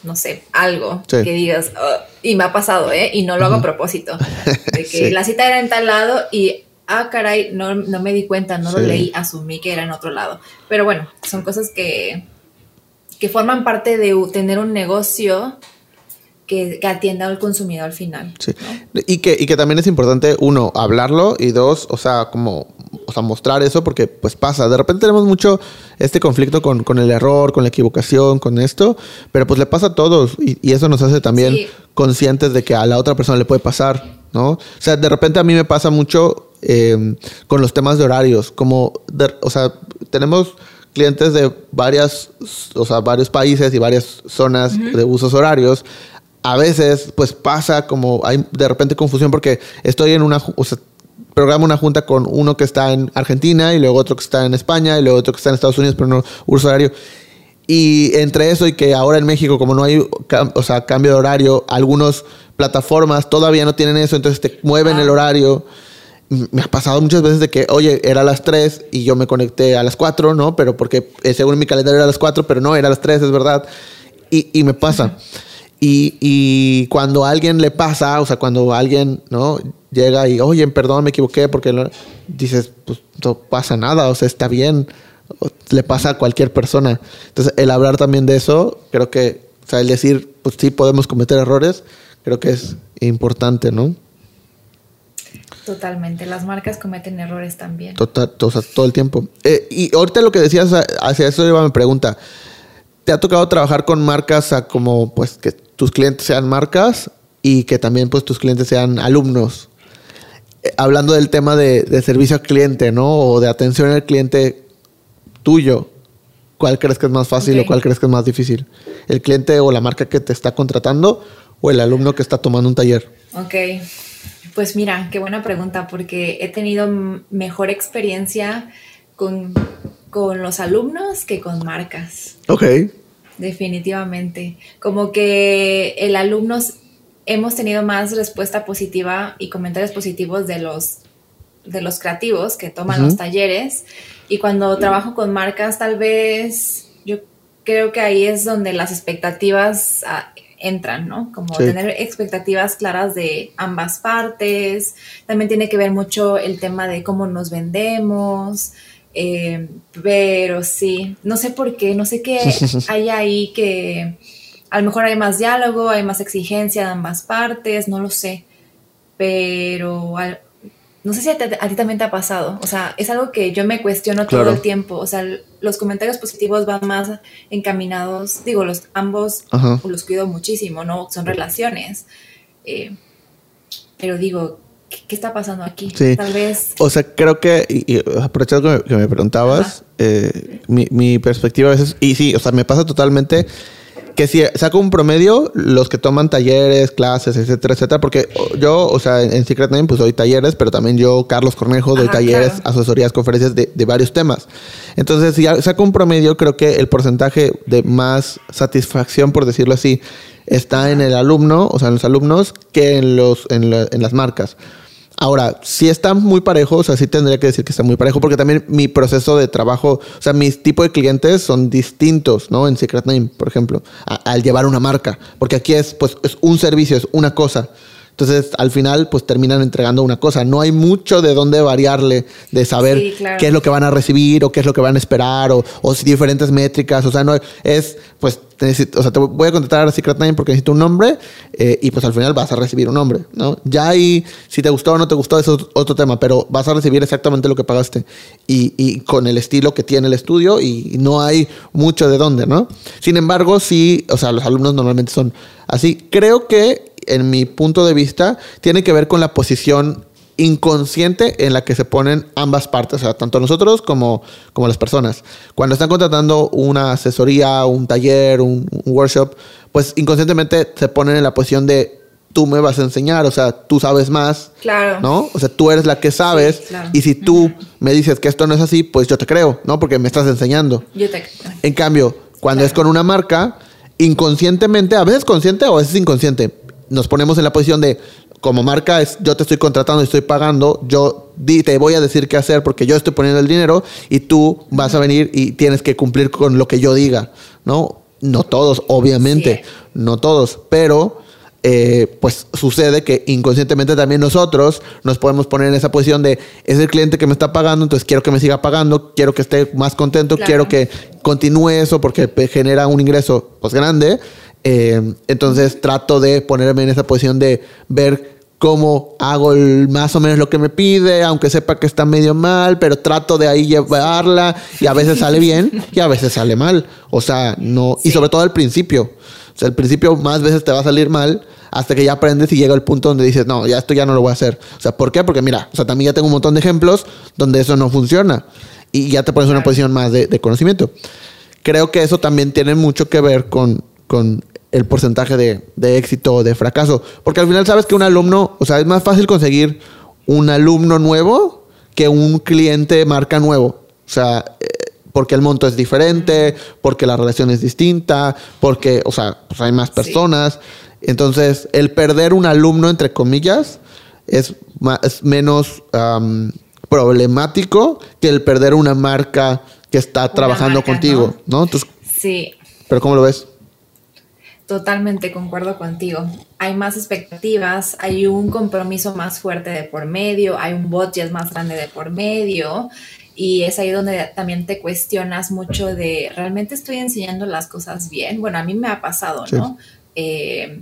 no sé, algo Sí. que digas, "Ugh", y me ha pasado, ¿eh? Y no lo hago a propósito, de que Sí. la cita era en tal lado y... Ah, caray, no, no me di cuenta, no lo Sí. leí, asumí que era en otro lado. Pero bueno, son cosas que, que forman parte de tener un negocio que, que atienda al consumidor final. Sí. Y que, y que también es importante, uno, hablarlo y dos, o sea, como, o sea, mostrar eso porque pues pasa. De repente tenemos mucho este conflicto con, con el error, con la equivocación, con esto, pero pues le pasa a todos y, y eso nos hace también Sí. conscientes de que a la otra persona le puede pasar, ¿no? O sea, de repente a mí me pasa mucho eh, con los temas de horarios, como, de- o sea, tenemos clientes de varias, o sea, varios países y varias zonas de usos horarios. A veces, pues pasa como hay de repente confusión porque estoy en una, o sea, programa una junta con uno que está en Argentina y luego otro que está en España y luego otro que está en Estados Unidos, pero no uso horario. Y entre eso y que ahora en México, como no hay o sea, cambio de horario, algunas plataformas todavía no tienen eso, entonces te mueven Ah. el horario. Me ha pasado muchas veces de que, oye, era a las 3 y yo me conecté a las 4, ¿no? Pero porque eh, según mi calendario era a las 4, pero no, era a las 3, es verdad. Y, y me pasa. Y, y cuando a alguien le pasa, o sea, cuando alguien, ¿no? Llega y, oye, perdón, me equivoqué, porque no-", dices, pues no pasa nada, o sea, está bien, o- le pasa a cualquier persona. Entonces, el hablar también de eso, creo que, o sea, el decir, pues sí podemos cometer errores, creo que es importante, ¿no? Totalmente. Las marcas cometen errores también. Total, o sea, todo el tiempo. Eh, y ahorita lo que decías, hacia eso iba mi pregunta. ¿Te ha tocado trabajar con marcas a como, pues, que tus clientes sean marcas y que también, pues, tus clientes sean alumnos? Eh, hablando del tema de, de servicio al cliente, ¿no? O de atención al cliente tuyo. ¿Cuál crees que es más fácil o cuál crees que es más difícil? ¿El cliente o la marca que te está contratando o el alumno que está tomando un taller? Ok, pues mira, qué buena pregunta, porque he tenido mejor experiencia con, con los alumnos que con marcas, Ok. definitivamente. Como que el alumno hemos tenido más respuesta positiva y comentarios positivos de los, de los creativos que toman Ujú. los talleres. Y cuando trabajo con marcas, tal vez yo creo que ahí es donde las expectativas ah, entran, ¿no? Como Sí. tener expectativas claras de ambas partes. También tiene que ver mucho el tema de cómo nos vendemos. Eh, pero sí, no sé por qué, no sé qué hay ahí que a lo mejor hay más diálogo, hay más exigencia de ambas partes, no lo sé. Pero al- no sé si a, ti- a ti también te ha pasado. O sea, es algo que yo me cuestiono Claro. todo el tiempo. O sea, los comentarios positivos van más encaminados. Digo, los ambos Ajá. los cuido muchísimo, ¿no? Son relaciones. Eh, pero digo, ¿qué, qué está pasando aquí? Sí. Tal vez. O sea, creo que, y, y aprovechando que me, que me preguntabas, eh, mi, mi perspectiva a veces, y sí, o sea, me pasa totalmente que si saco un promedio, los que toman talleres, clases, etcétera, etcétera, porque yo, o sea, en, Secret Name, pues doy talleres, pero también yo, Carlos Cornejo, doy Ajá, talleres, claro. asesorías, conferencias de, de varios temas. Entonces, si saco un promedio, creo que el porcentaje de más satisfacción, por decirlo así, está en el alumno, o sea, en los alumnos, que en, los, en, la- en las marcas. Ahora, si está muy parejo, o sea, sí tendría que decir que está muy parejo, porque también mi proceso de trabajo, o sea, mis tipos de clientes son distintos, ¿no? En Secret Name, por ejemplo, a- al llevar una marca, porque aquí es, pues, es un servicio, es una cosa. Entonces, al final, pues terminan entregando una cosa. No hay mucho de dónde variarle, de saber Sí, claro. qué es lo que van a recibir o qué es lo que van a esperar o, o si diferentes métricas. O sea, no es, pues, te necesito- o sea, te voy a contratar a Secret Name porque necesito un nombre eh, y pues al final vas a recibir un nombre, ¿no? Ya ahí, si te gustó o no te gustó, eso es otro tema, pero vas a recibir exactamente lo que pagaste y, y con el estilo que tiene el estudio y no hay mucho de dónde, ¿no? Sin embargo, sí, o sea, los alumnos normalmente son así. Creo que en mi punto de vista tiene que ver con la posición inconsciente en la que se ponen ambas partes, o sea, tanto nosotros como, como las personas. Cuando están contratando una asesoría, un taller, un, un workshop, pues inconscientemente se ponen en la posición de tú me vas a enseñar, o sea, tú sabes más. Claro. ¿No? O sea, tú eres la que sabes. Sí, claro. Y si tú me dices que esto no es así, pues yo te creo, ¿no? Porque me estás enseñando. Yo te... En cambio, cuando Claro. es con una marca, inconscientemente, a veces consciente o a veces inconsciente, nos ponemos en la posición de, como marca, es, yo te estoy contratando y estoy pagando, yo te voy a decir qué hacer porque yo estoy poniendo el dinero y tú vas a venir y tienes que cumplir con lo que yo diga, ¿no? No todos, obviamente, Sí. no todos, pero eh, pues sucede que inconscientemente también nosotros nos podemos poner en esa posición de es el cliente que me está pagando, entonces quiero que me siga pagando, quiero que esté más contento, Claro. quiero que continúe eso porque genera un ingreso pues grande. Eh, entonces trato de ponerme en esa posición de ver cómo hago el- más o menos lo que me pide, aunque sepa que está medio mal, pero trato de ahí llevarla y a veces sale bien y a veces sale mal. O sea, no, y sobre todo al principio. O sea, al principio más veces te va a salir mal hasta que ya aprendes y llega el punto donde dices, no, ya esto ya no lo voy a hacer. O sea, ¿por qué? Porque mira, o sea, también ya tengo un montón de ejemplos donde eso no funciona y ya te pones en una posición más de, de conocimiento. Creo que eso también tiene mucho que ver con, con el porcentaje de, de éxito o de fracaso. Porque al final sabes que un alumno, o sea, es más fácil conseguir un alumno nuevo que un cliente marca nuevo. O sea, eh, porque el monto es diferente, porque la relación es distinta, porque, o sea, pues hay más personas. Entonces, el perder un alumno, entre comillas, es, ma- es menos problemático que el perder una marca que está trabajando marca, contigo, ¿no? Entonces, Sí, pero ¿cómo lo ves? Totalmente concuerdo contigo. Hay más expectativas, hay un compromiso más fuerte de por medio, hay un budget más grande de por medio y es ahí donde también te cuestionas mucho de, ¿realmente estoy enseñando las cosas bien? Bueno, a mí me ha pasado, Sí. ¿no? Eh,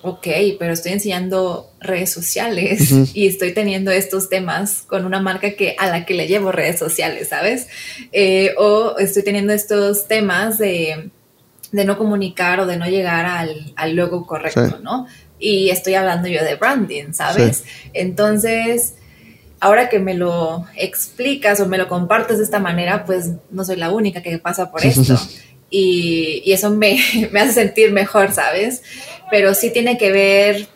ok, pero estoy enseñando redes sociales y estoy teniendo estos temas con una marca que a la que le llevo redes sociales, ¿sabes? Eh, o estoy teniendo estos temas de de no comunicar o de no llegar al, al logo correcto, Sí. ¿no? Y estoy hablando yo de branding, ¿sabes? Entonces, ahora que me lo explicas o me lo compartes de esta manera, pues no soy la única que pasa por esto. Y, y eso me, me hace sentir mejor, ¿sabes? Pero sí tiene que ver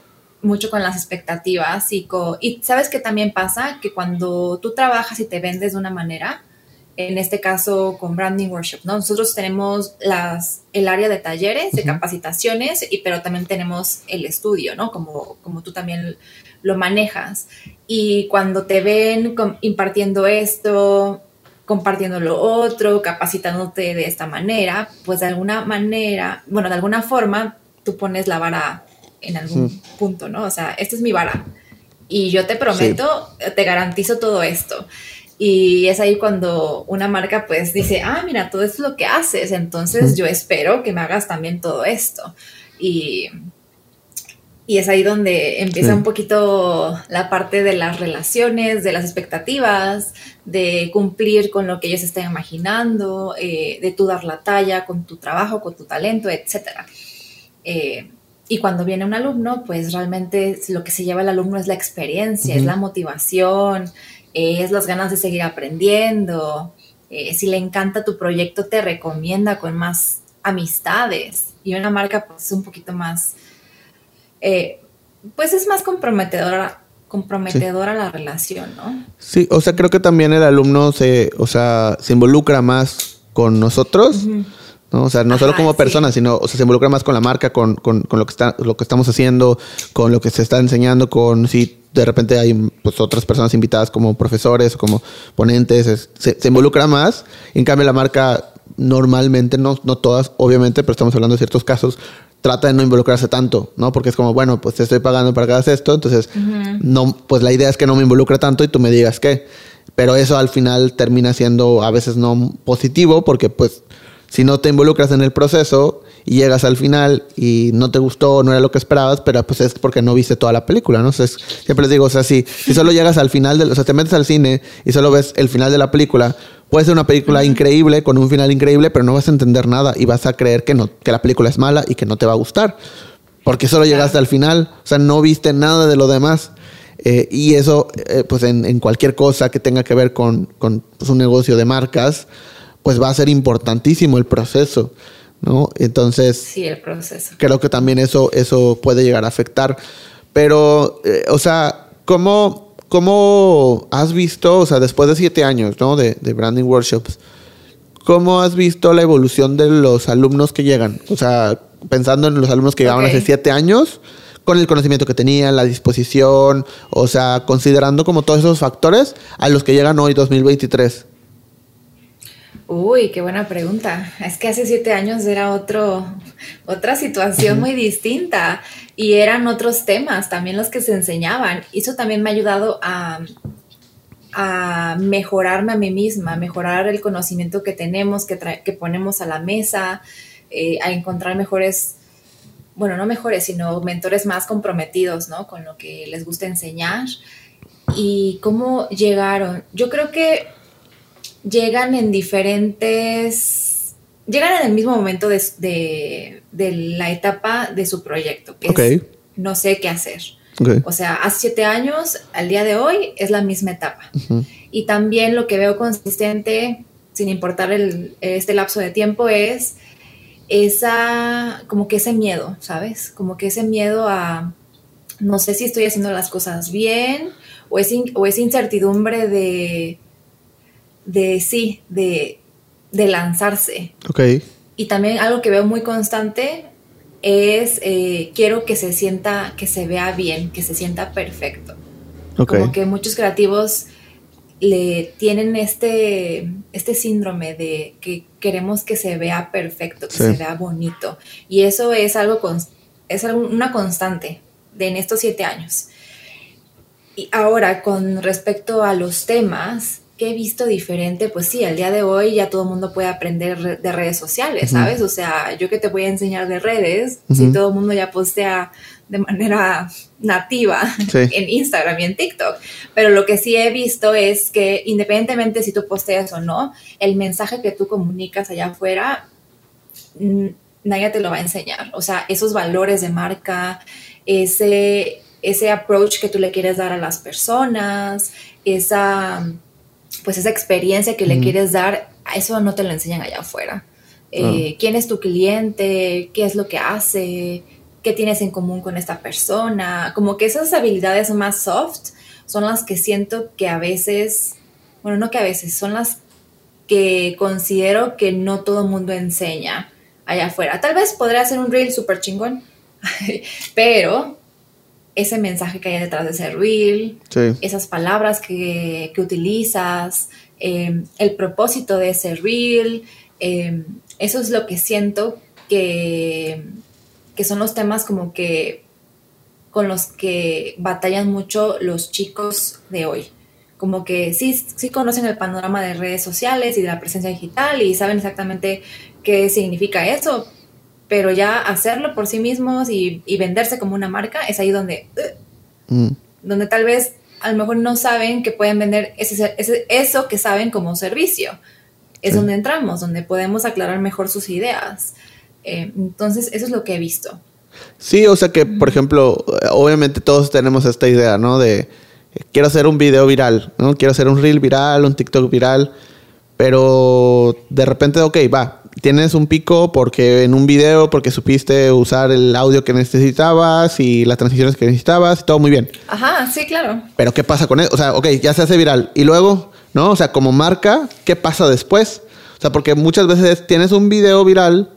mucho con las expectativas y, co- y sabes que también pasa que cuando tú trabajas y te vendes de una manera, en este caso con Branding Workshop, ¿no? Nosotros tenemos las, el área de talleres, de Ujú. capacitaciones, y, pero también tenemos el estudio, ¿no? Como, como tú también lo manejas. Y cuando te ven impartiendo esto, compartiendo lo otro, capacitándote de esta manera, pues de alguna manera, bueno, de alguna forma, tú pones la vara en algún punto, ¿no? O sea, esta es mi vara. Y yo te prometo, te garantizo todo esto. Y es ahí cuando una marca pues dice, ah, mira, todo esto es lo que haces, entonces yo espero que me hagas también todo esto. Y, y es ahí donde empieza Sí. un poquito la parte de las relaciones, de las expectativas, de cumplir con lo que ellos estén imaginando, eh, de tú dar la talla con tu trabajo, con tu talento, etc. y cuando viene un alumno, pues realmente lo que se lleva el alumno es la experiencia, es la motivación, eh, es las ganas de seguir aprendiendo. eh, si le encanta tu proyecto, te recomienda con más amistades. Y una marca, pues, es un poquito más. eh, pues es más comprometedora, comprometedora la relación, ¿no? Sí, o sea, creo que también el alumno se, o sea, se involucra más con nosotros, ¿no? O sea, no solo como sí. persona, sino, o sea, se involucra más con la marca, con, con, con lo que está, lo que estamos haciendo, con lo que se está enseñando, con si de repente hay pues otras personas invitadas como profesores o como ponentes, es- se, se involucra más. En cambio, la marca normalmente, no, no todas, obviamente, pero estamos hablando de ciertos casos, trata de no involucrarse tanto, ¿no? Porque es como, bueno, pues te estoy pagando para que hagas esto, entonces, no, pues la idea es que no me involucre tanto y tú me digas qué. Pero eso al final termina siendo a veces no positivo porque pues si no te involucras en el proceso y llegas al final y no te gustó, no era lo que esperabas, pero pues es porque no viste toda la película, ¿no? O sea, es- siempre les digo, o sea, si, si solo llegas al final, del, o sea, te metes al cine y solo ves el final de la película, puede ser una película increíble, con un final increíble, pero no vas a entender nada y vas a creer que, no, que la película es mala y que no te va a gustar. Porque solo llegaste al final, o sea, no viste nada de lo demás. Eh, y eso, eh, pues en, en, cualquier cosa que tenga que ver con, con pues, un negocio de marcas, pues va a ser importantísimo el proceso, ¿no? Entonces... Sí, el proceso. Creo que también eso, eso puede llegar a afectar. Pero, eh, o sea, ¿cómo, ¿cómo has visto, o sea, después de siete años, ¿no? De, de branding workshops, ¿cómo has visto la evolución de los alumnos que llegan? O sea, pensando en los alumnos que llegaban hace siete años, con el conocimiento que tenían, la disposición, o sea, considerando como todos esos factores a los que llegan hoy 2023. Uy, qué buena pregunta. Es que hace siete años era otro, otra situación muy distinta y eran otros temas también los que se enseñaban. Eso también me ha ayudado a, a mejorarme a mí misma, a mejorar el conocimiento que tenemos, que, que ponemos a la mesa, eh, a encontrar mejores, bueno, no mejores, sino mentores más comprometidos, ¿no? Con lo que les gusta enseñar. Y cómo llegaron. Yo creo que llegan en diferentes, llegan en el mismo momento de, de- de la etapa de su proyecto, que es no sé qué hacer. Ok. O sea, hace siete años, al día de hoy, es la misma etapa. Ujú. Y también lo que veo consistente, sin importar el, este lapso de tiempo, es esa, como que ese miedo, ¿sabes? Como que ese miedo a, no sé si estoy haciendo las cosas bien, o, es in- o esa incertidumbre de, de sí, de, de lanzarse. Ok. Y también algo que veo muy constante es eh, quiero que se sienta, que se vea bien, que se sienta perfecto. Ok. Como que muchos creativos le tienen este, este síndrome de que queremos que se vea perfecto, que Sí. se vea bonito. Y eso es algo, cons- es una constante de en estos siete años. Y ahora, con respecto a los temas que he visto diferente, pues sí, al día de hoy ya todo el mundo puede aprender re- de redes sociales. ¿sabes? O sea, yo que te voy a enseñar de redes, si todo el mundo ya postea de manera nativa Sí. en Instagram y en TikTok. Pero lo que sí he visto es que independientemente si tú posteas o no, el mensaje que tú comunicas allá afuera, nadie te lo va a enseñar. O sea, esos valores de marca, ese, ese approach que tú le quieres dar a las personas, esa, pues esa experiencia que le quieres dar, eso no te lo enseñan allá afuera. Eh, ¿Quién es tu cliente? ¿Qué es lo que hace? ¿Qué tienes en común con esta persona? Como que esas habilidades más soft son las que siento que a veces, bueno, no que a veces, son las que considero que no todo el mundo enseña allá afuera. Tal vez podría hacer un reel súper chingón, pero ese mensaje que hay detrás de ese reel, Sí. esas palabras que, que utilizas, eh, el propósito de ese reel, eh, eso es lo que siento que, que son los temas como que con los que batallan mucho los chicos de hoy. Como que sí, sí conocen el panorama de redes sociales y de la presencia digital y saben exactamente qué significa eso, pero ya hacerlo por sí mismos y, y venderse como una marca es ahí donde, uh, Mm. donde tal vez a lo mejor no saben que pueden vender ese, ese- eso que saben como servicio. Es Sí. donde entramos, donde podemos aclarar mejor sus ideas. Eh, entonces, eso es lo que he visto. Sí, o sea que, por ejemplo, obviamente todos tenemos esta idea, ¿no? De eh, quiero hacer un video viral, ¿no? Quiero hacer un reel viral, un TikTok viral, pero de repente, ok, va, tienes un pico porque en un video, porque supiste usar el audio que necesitabas y las transiciones que necesitabas, todo muy bien. Ajá, sí, claro. Pero ¿qué pasa con eso? O sea, ok, ya se hace viral. Y luego, ¿no? O sea, como marca, ¿qué pasa después? O sea, porque muchas veces tienes un video viral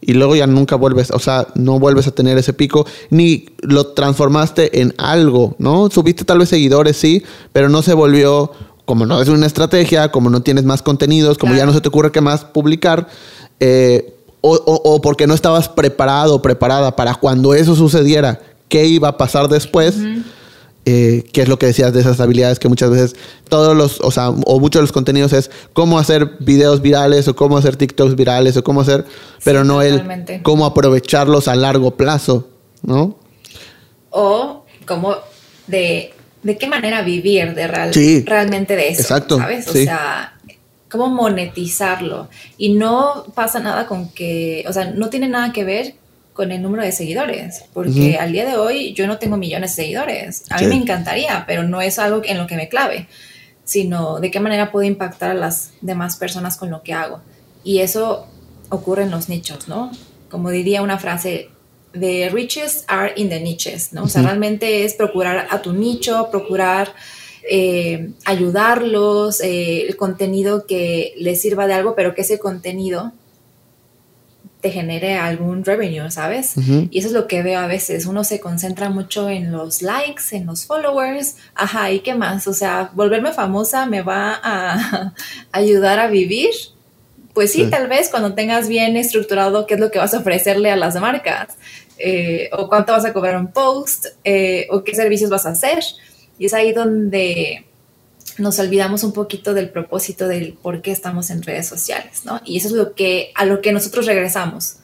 y luego ya nunca vuelves, o sea, no vuelves a tener ese pico, ni lo transformaste en algo, ¿no? Subiste tal vez seguidores, sí, pero no se volvió, como no es una estrategia, como no tienes más contenidos, como ya no se te ocurre qué más publicar, eh, o, o- o porque no estabas preparado o preparada para cuando eso sucediera, qué iba a pasar después. Eh, que es lo que decías de esas habilidades que muchas veces todos los, o sea, o muchos de los contenidos es cómo hacer videos virales o cómo hacer TikToks virales o cómo hacer, pero no el cómo aprovecharlos a largo plazo, ¿no? O como de, de qué manera vivir de real- Sí, realmente de eso. exacto, ¿Sabes? O sí. sea, cómo monetizarlo. Y no pasa nada con que, o sea, no tiene nada que ver con el número de seguidores, porque al día de hoy yo no tengo millones de seguidores. A mí me encantaría, pero no es algo en lo que me clave, sino de qué manera puedo impactar a las demás personas con lo que hago. Y eso ocurre en los nichos, ¿no? Como diría una frase, the riches are in the niches, ¿no? O sea, realmente es procurar a tu nicho, procurar eh, ayudarlos, eh, el contenido que les sirva de algo, pero que ese contenido te genere algún revenue, ¿sabes? Y eso es lo que veo a veces. Uno se concentra mucho en los likes, en los followers. Ajá, ¿y qué más? O sea, volverme famosa me va a ayudar a vivir. Pues sí, tal vez cuando tengas bien estructurado qué es lo que vas a ofrecerle a las marcas, eh, o cuánto vas a cobrar un post, o qué servicios vas a hacer. Y es ahí donde nos olvidamos un poquito del propósito del por qué estamos en redes sociales, ¿no? Y eso es lo que, a lo que nosotros regresamos,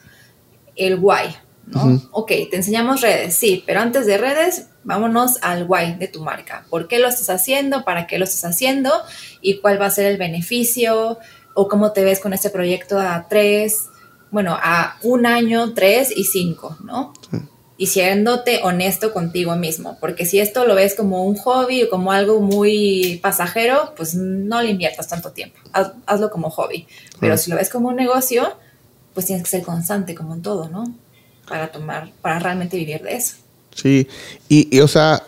el why, ¿no? Ok, te enseñamos redes, sí, pero antes de redes, vámonos al why de tu marca. ¿Por qué lo estás haciendo? ¿Para qué lo estás haciendo? ¿Y cuál va a ser el beneficio? ¿O cómo te ves con este proyecto a tres, bueno, a un año, tres y cinco, ¿no? y siéndote honesto contigo mismo, porque si esto lo ves como un hobby o como algo muy pasajero, pues no le inviertas tanto tiempo, hazlo como hobby, pero si lo ves como un negocio, pues tienes que ser constante como en todo, ¿no? Para tomar, para realmente vivir de eso. Sí, y, y o sea,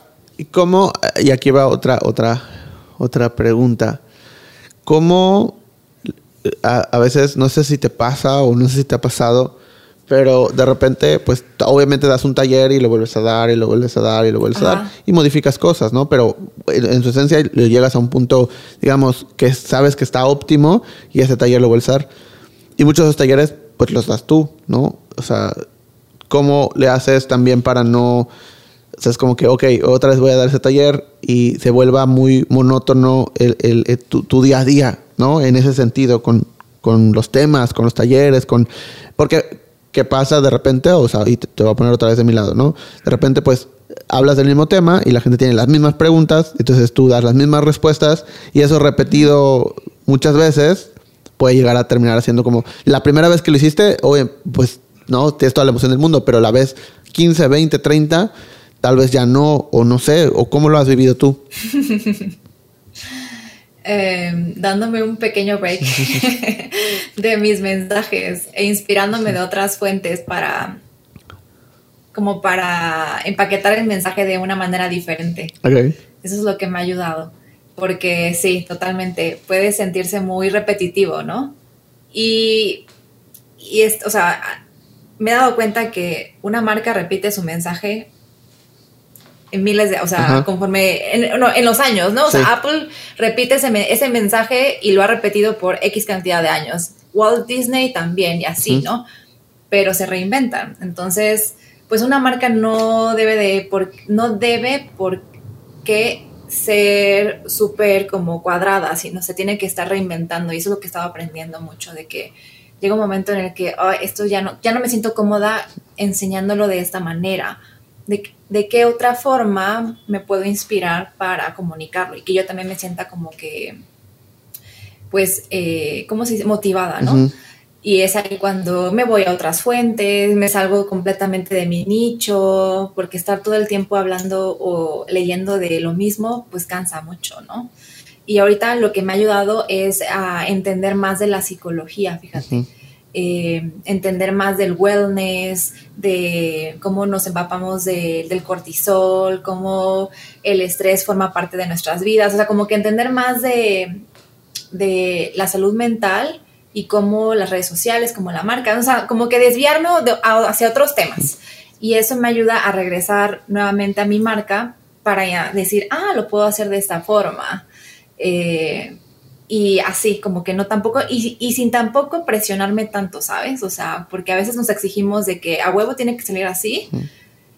¿cómo, y aquí va otra, otra, otra pregunta, ¿cómo a, a veces, no sé si te pasa o no sé si te ha pasado, pero de repente, pues obviamente das un taller y lo vuelves a dar y lo vuelves a dar y lo vuelves a dar y modificas cosas, ¿no? Pero en su esencia llegas a un punto, digamos, que sabes que está óptimo y ese taller lo vuelves a dar. Y muchos de esos talleres, pues los das tú, ¿no? O sea, ¿cómo le haces también para no... O sea, es como que, ok, otra vez voy a dar ese taller y se vuelva muy monótono el, el, tu, tu, día a día, ¿no? En ese sentido, con, con los temas, con los talleres, con... Porque ¿qué pasa de repente? O sea, y te, voy a poner otra vez de mi lado, ¿no? De repente, pues, hablas del mismo tema y la gente tiene las mismas preguntas, entonces tú das las mismas respuestas y eso repetido muchas veces puede llegar a terminar haciendo como la primera vez que lo hiciste, oye, pues no, tienes toda la emoción del mundo, pero la vez 15, 20, 30, tal vez ya no, o no sé, o cómo lo has vivido tú. Em, dándome un pequeño break de mis mensajes e inspirándome de otras fuentes para como para empaquetar el mensaje de una manera diferente. Eso es lo que me ha ayudado. Porque sí, totalmente, puede sentirse muy repetitivo, ¿no? Y, y es, o sea, me he dado cuenta que una marca repite su mensaje en miles de, o sea, conforme, en, los años, ¿no? O sea, Apple repite ese, ese, mensaje y lo ha repetido por X cantidad de años. Walt Disney también y así, ¿no? Pero se reinventan. Entonces, pues una marca no debe de, por, no debe por qué ser súper como cuadrada, sino se tiene que estar reinventando y eso es lo que estaba aprendiendo mucho, de que llega un momento en el que esto ya no, ya no me siento cómoda enseñándolo de esta manera de, qué otra forma me puedo inspirar para comunicarlo y que yo también me sienta como que, pues, eh, ¿cómo se dice? Motivada, ¿no? Y es ahí cuando me voy a otras fuentes, me salgo completamente de mi nicho, porque estar todo el tiempo hablando o leyendo de lo mismo, pues cansa mucho, ¿no? Y ahorita lo que me ha ayudado es a entender más de la psicología, fíjate. Eh, entender más del wellness, de cómo nos empapamos del cortisol, cómo el estrés forma parte de nuestras vidas, o sea, como que entender más de, de la salud mental y cómo las redes sociales, como la marca, o sea, como que desviarme hacia otros temas. Y eso me ayuda a regresar nuevamente a mi marca para decir, ah, lo puedo hacer de esta forma. Eh, y así, como que no tampoco, y, y, sin tampoco presionarme tanto, ¿sabes? O sea, porque a veces nos exigimos de que a huevo tiene que salir así,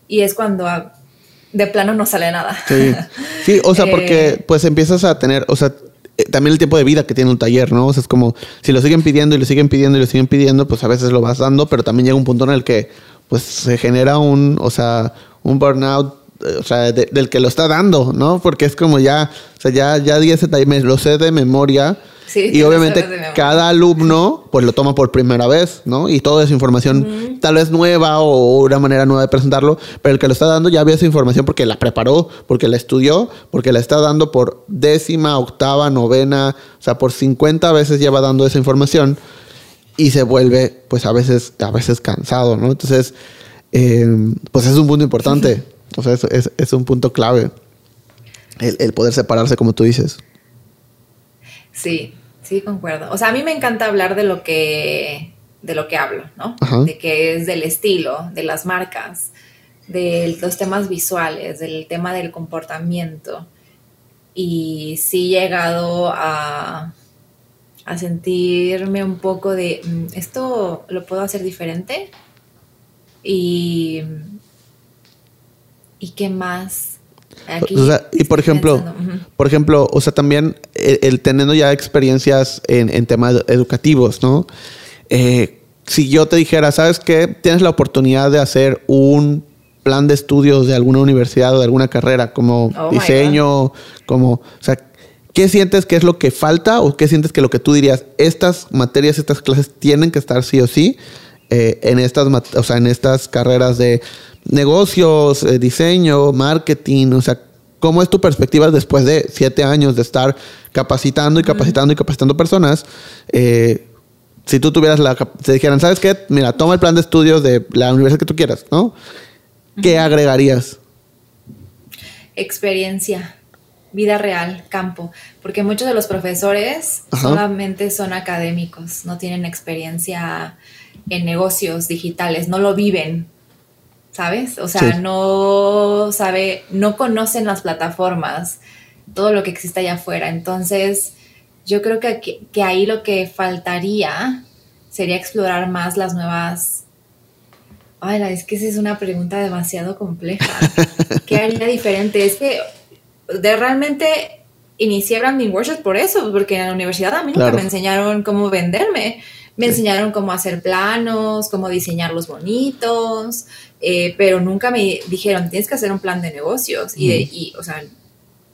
y es cuando de plano no sale nada. Sí, sí o sea, porque eh, pues empiezas a tener, o sea, eh, también el tiempo de vida que tiene un taller, ¿no? O sea, es como, si lo siguen pidiendo y lo siguen pidiendo y lo siguen pidiendo, pues a veces lo vas dando, pero también llega un punto en el que, pues, se genera un, o sea, un burnout o sea, del que lo está dando, ¿no? Porque es como ya, o sea, ya, ya di ese me lo sé de memoria Sí, y obviamente cada alumno pues lo toma por primera vez, ¿no? Y toda esa información tal vez nueva o una manera nueva de presentarlo, pero el que lo está dando ya había esa información porque la preparó, porque la estudió, porque la está dando por décima, octava, novena, o sea, por 50 veces lleva dando esa información y se vuelve pues a veces, a veces cansado, ¿no? Entonces, eh, pues es un punto importante, o sea, es, es, un punto clave el, el poder separarse como tú dices. Sí, sí, concuerdo. O sea, a mí me encanta hablar de lo que, de lo que hablo, ¿no? De que es del estilo, de las marcas, de los temas visuales, del tema del comportamiento. Y sí he llegado a, a sentirme un poco de, mm, ¿esto lo puedo hacer diferente? Y, ¿y qué más? y por ejemplo, por ejemplo, o sea, también el, teniendo ya experiencias en, temas educativos, ¿no? Eh, si yo te dijera, ¿sabes qué? Tienes la oportunidad de hacer un plan de estudios de alguna universidad o de alguna carrera, como oh diseño, como, o sea, ¿qué sientes que es lo que falta o qué sientes que lo que tú dirías, estas materias, estas clases tienen que estar sí o sí eh, en estas, o sea, en estas carreras de negocios, eh, diseño, marketing, o sea, ¿cómo es tu perspectiva después de siete años de estar capacitando y capacitando y capacitando personas? Eh, si tú tuvieras la, te dijeran, ¿sabes qué? Mira, toma el plan de estudios de la universidad que tú quieras, ¿no? ¿Qué agregarías? Experiencia, vida real, campo, porque muchos de los profesores solamente son académicos, no tienen experiencia en negocios digitales, no lo viven, ¿sabes? O sea, no sabe, no conocen las plataformas, todo lo que existe allá afuera. Entonces, yo creo que, que, ahí lo que faltaría sería explorar más las nuevas... Ay, es que esa es una pregunta demasiado compleja. ¿Qué haría diferente? Es que de realmente inicié Branding Workshops por eso, porque en la universidad a mí nunca me enseñaron cómo venderme. Me enseñaron cómo hacer planos, cómo diseñarlos bonitos, eh, pero nunca me dijeron, tienes que hacer un plan de negocios. Y, o sea,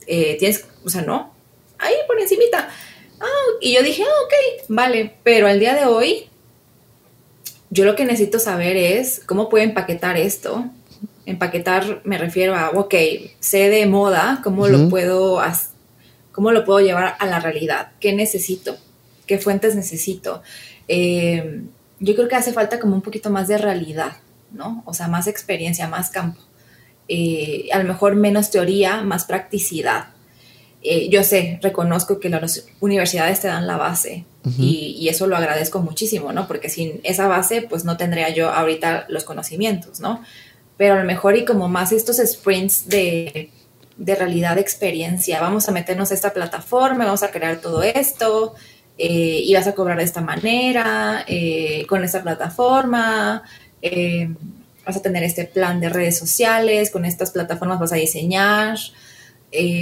eh, tienes, o sea, no, ahí por encimita. Ah, y yo dije, ah, ok, vale, pero al día de hoy, yo lo que necesito saber es cómo puedo empaquetar esto. Empaquetar me refiero a, ok, sé de moda, cómo lo puedo cómo lo puedo llevar a la realidad, qué necesito, qué fuentes necesito. Eh, yo creo que hace falta como un poquito más de realidad, ¿no? O sea, más experiencia, más campo. Eh, a lo mejor menos teoría, más practicidad. Eh, yo sé, reconozco que las universidades te dan la base y, eso lo agradezco muchísimo, ¿no? Porque sin esa base, pues no tendría yo ahorita los conocimientos, ¿no? Pero a lo mejor y como más estos sprints de, de realidad, de experiencia, vamos a meternos a esta plataforma, vamos a crear todo esto, eh, y vas a cobrar de esta manera, eh, con esta plataforma, eh, vas a tener este plan de redes sociales, con estas plataformas vas a diseñar,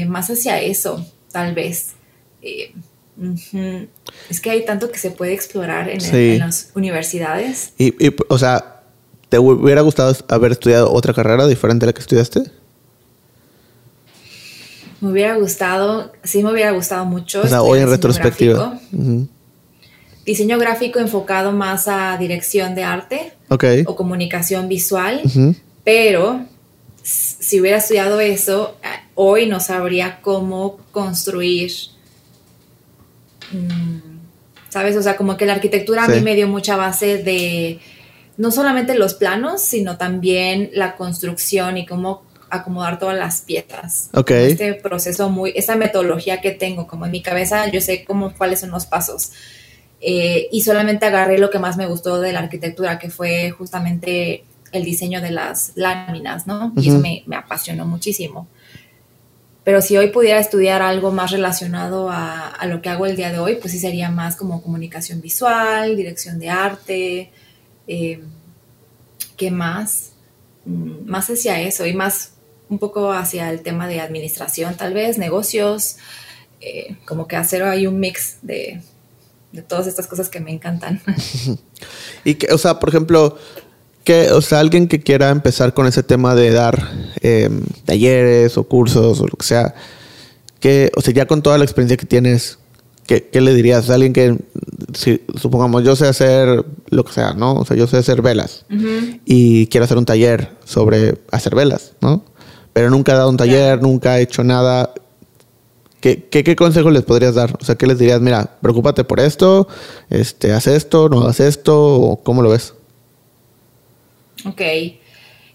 más hacia eso, tal vez. Es que hay tanto que se puede explorar en, las universidades. Y, y, o sea, ¿te hubiera gustado haber estudiado otra carrera diferente a la que estudiaste? Me hubiera gustado, sí me hubiera gustado mucho. O sea, hoy en retrospectiva. Diseño gráfico enfocado más a dirección de arte o comunicación visual, pero si hubiera estudiado eso, hoy no sabría cómo construir, mm, ¿sabes? O sea, como que la arquitectura a mí me dio mucha base de no solamente los planos, sino también la construcción y cómo acomodar todas las piezas. Ok. Este proceso muy, esa metodología que tengo, como en mi cabeza, yo sé cómo, cuáles son los pasos. Eh, y solamente agarré lo que más me gustó de la arquitectura, que fue justamente el diseño de las láminas, ¿no? Y eso me, apasionó muchísimo. Pero si hoy pudiera estudiar algo más relacionado a, lo que hago el día de hoy, pues sí sería más como comunicación visual, dirección de arte, eh, ¿qué más? Mm, más hacia eso y más un poco hacia el tema de administración, tal vez, negocios, eh, como que hacer ahí un mix de, todas estas cosas que me encantan. y que, o sea, por ejemplo, que, o sea, alguien que quiera empezar con ese tema de dar em, talleres o cursos o lo que sea, que, o sea, ya con toda la experiencia que tienes, ¿qué, qué le dirías a alguien que, si, supongamos, yo sé hacer lo que sea, ¿no? O sea, yo sé hacer velas y quiero hacer un taller sobre hacer velas, ¿no? Pero nunca he dado un taller, nunca he hecho nada. ¿Qué, qué, qué consejos les podrías dar? O sea, ¿qué les dirías? Mira, preocúpate por esto, este, haz esto, no haz esto, o ¿cómo lo ves? Ok,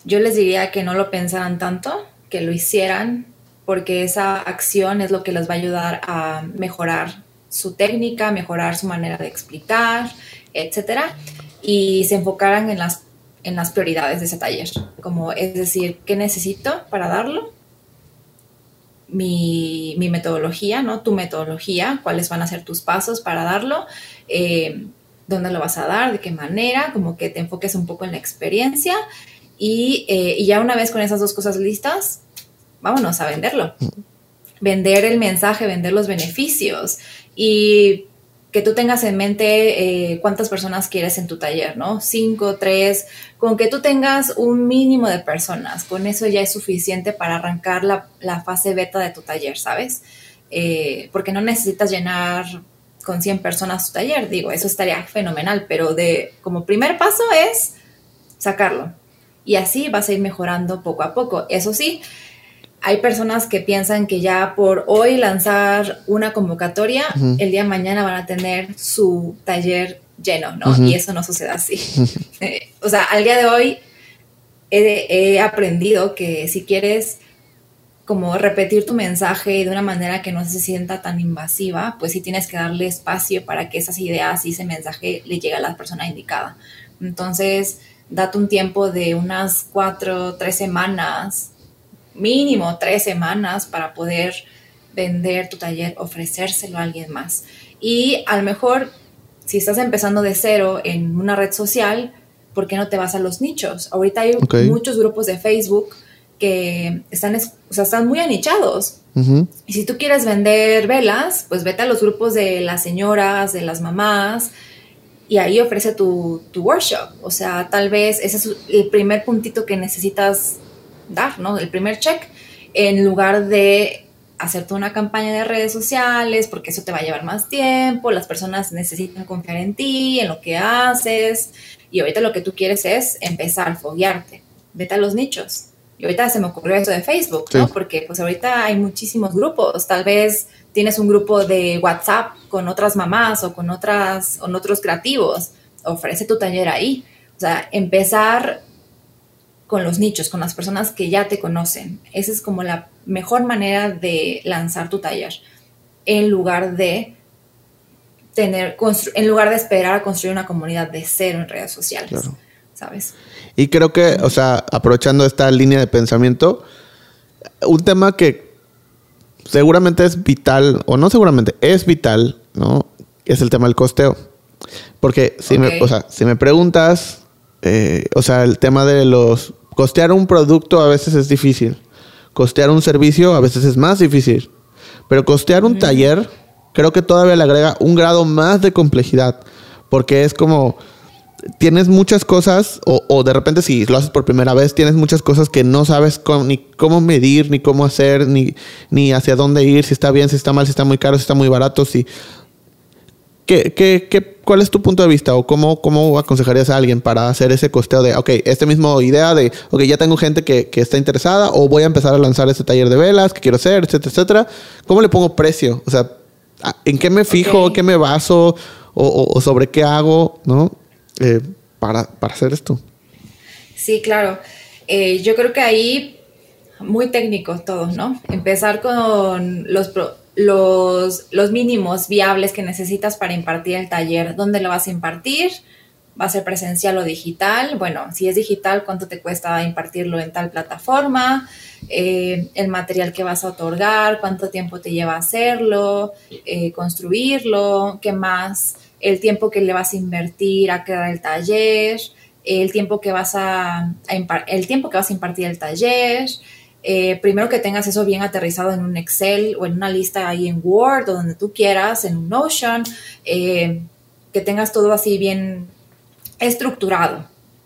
yo les diría que no lo pensaran tanto, que lo hicieran, porque esa acción es lo que les va a ayudar a mejorar su técnica, mejorar su manera de explicar, etcétera, y se enfocaran en las, en las prioridades de ese taller, como es decir, ¿qué necesito para darlo? Mi, mi metodología, ¿no? Tu metodología, cuáles van a ser tus pasos para darlo, eh, dónde lo vas a dar, de qué manera, como que te enfoques un poco en la experiencia y, eh, y ya una vez con esas dos cosas listas, vámonos a venderlo. Vender el mensaje, vender los beneficios y que tú tengas en mente eh, cuántas personas quieres en tu taller, ¿no? Cinco, tres, con que tú tengas un mínimo de personas, con eso ya es suficiente para arrancar la, la fase beta de tu taller, ¿sabes? Eh, porque no necesitas llenar con 100 personas tu taller, digo, eso estaría fenomenal, pero de como primer paso es sacarlo. Y así vas a ir mejorando poco a poco. Eso sí, hay personas que piensan que ya por hoy lanzar una convocatoria, el día de mañana van a tener su taller lleno, ¿no? Y eso no sucede así. Eh, o sea, al día de hoy he, he, aprendido que si quieres como repetir tu mensaje de una manera que no se sienta tan invasiva, pues sí tienes que darle espacio para que esas ideas y ese mensaje le llegue a la persona indicada. Entonces, date un tiempo de unas cuatro, tres semanas mínimo tres semanas para poder vender tu taller, ofrecérselo a alguien más. Y a lo mejor, si estás empezando de cero en una red social, ¿por qué no te vas a los nichos? Ahorita hay okay. muchos grupos de Facebook que están, o sea, están muy anichados. Uh -huh. Y si tú quieres vender velas, pues vete a los grupos de las señoras, de las mamás, y ahí ofrece tu, tu workshop. O sea, tal vez ese es el primer puntito que necesitas dar, ¿no? El primer check, en lugar de hacerte una campaña de redes sociales, porque eso te va a llevar más tiempo, las personas necesitan confiar en ti, en lo que haces, y ahorita lo que tú quieres es empezar a foguearte, vete a los nichos. Y ahorita se me ocurrió eso de Facebook, ¿no? Porque pues ahorita hay muchísimos grupos, tal vez tienes un grupo de WhatsApp con otras mamás o con otras, con otros creativos, ofrece tu taller ahí. O sea, empezar con los nichos, con las personas que ya te conocen. Esa es como la mejor manera de lanzar tu taller, en lugar de tener, en lugar de esperar a construir una comunidad de cero en redes sociales, claro. ¿sabes? Y creo que, o sea, aprovechando esta línea de pensamiento, un tema que seguramente es vital, o no seguramente, es vital, ¿no? Es el tema del costeo. Porque si, okay. me, o sea, si me preguntas, eh, o sea, el tema de los Costear un producto a veces es difícil. Costear un servicio a veces es más difícil. Pero costear un taller creo que todavía le agrega un grado más de complejidad. Porque es como, tienes muchas cosas, o, o, de repente si lo haces por primera vez, tienes muchas cosas que no sabes cómo, ni cómo medir, ni cómo hacer, ni, ni hacia dónde ir, si está bien, si está mal, si está muy caro, si está muy barato, si... ¿Qué, qué, qué, ¿Cuál es tu punto de vista o cómo, cómo aconsejarías a alguien para hacer ese costeo de, ok, esta misma idea de, ok, ya tengo gente que, que, está interesada o voy a empezar a lanzar este taller de velas que quiero hacer, etcétera, etcétera? ¿Cómo le pongo precio? O sea, ¿en qué me fijo, okay. qué me baso o, o, o, sobre qué hago, no? Eh, para, para hacer esto. Sí, claro. Eh, yo creo que ahí muy técnico todo, ¿no? Empezar con los, pro los, mínimos viables que necesitas para impartir el taller. ¿Dónde lo vas a impartir? ¿Va a ser presencial o digital? Bueno, si es digital, ¿cuánto te cuesta impartirlo en tal plataforma? Eh, el material que vas a otorgar, cuánto tiempo te lleva hacerlo, eh, construirlo, qué más, el tiempo que le vas a invertir a crear el taller, el tiempo que vas a el tiempo que vas a impartir el taller, eh, primero que tengas eso bien aterrizado en un Excel o en una lista ahí en Word o donde tú quieras, en un Notion, eh, que tengas todo así bien estructurado.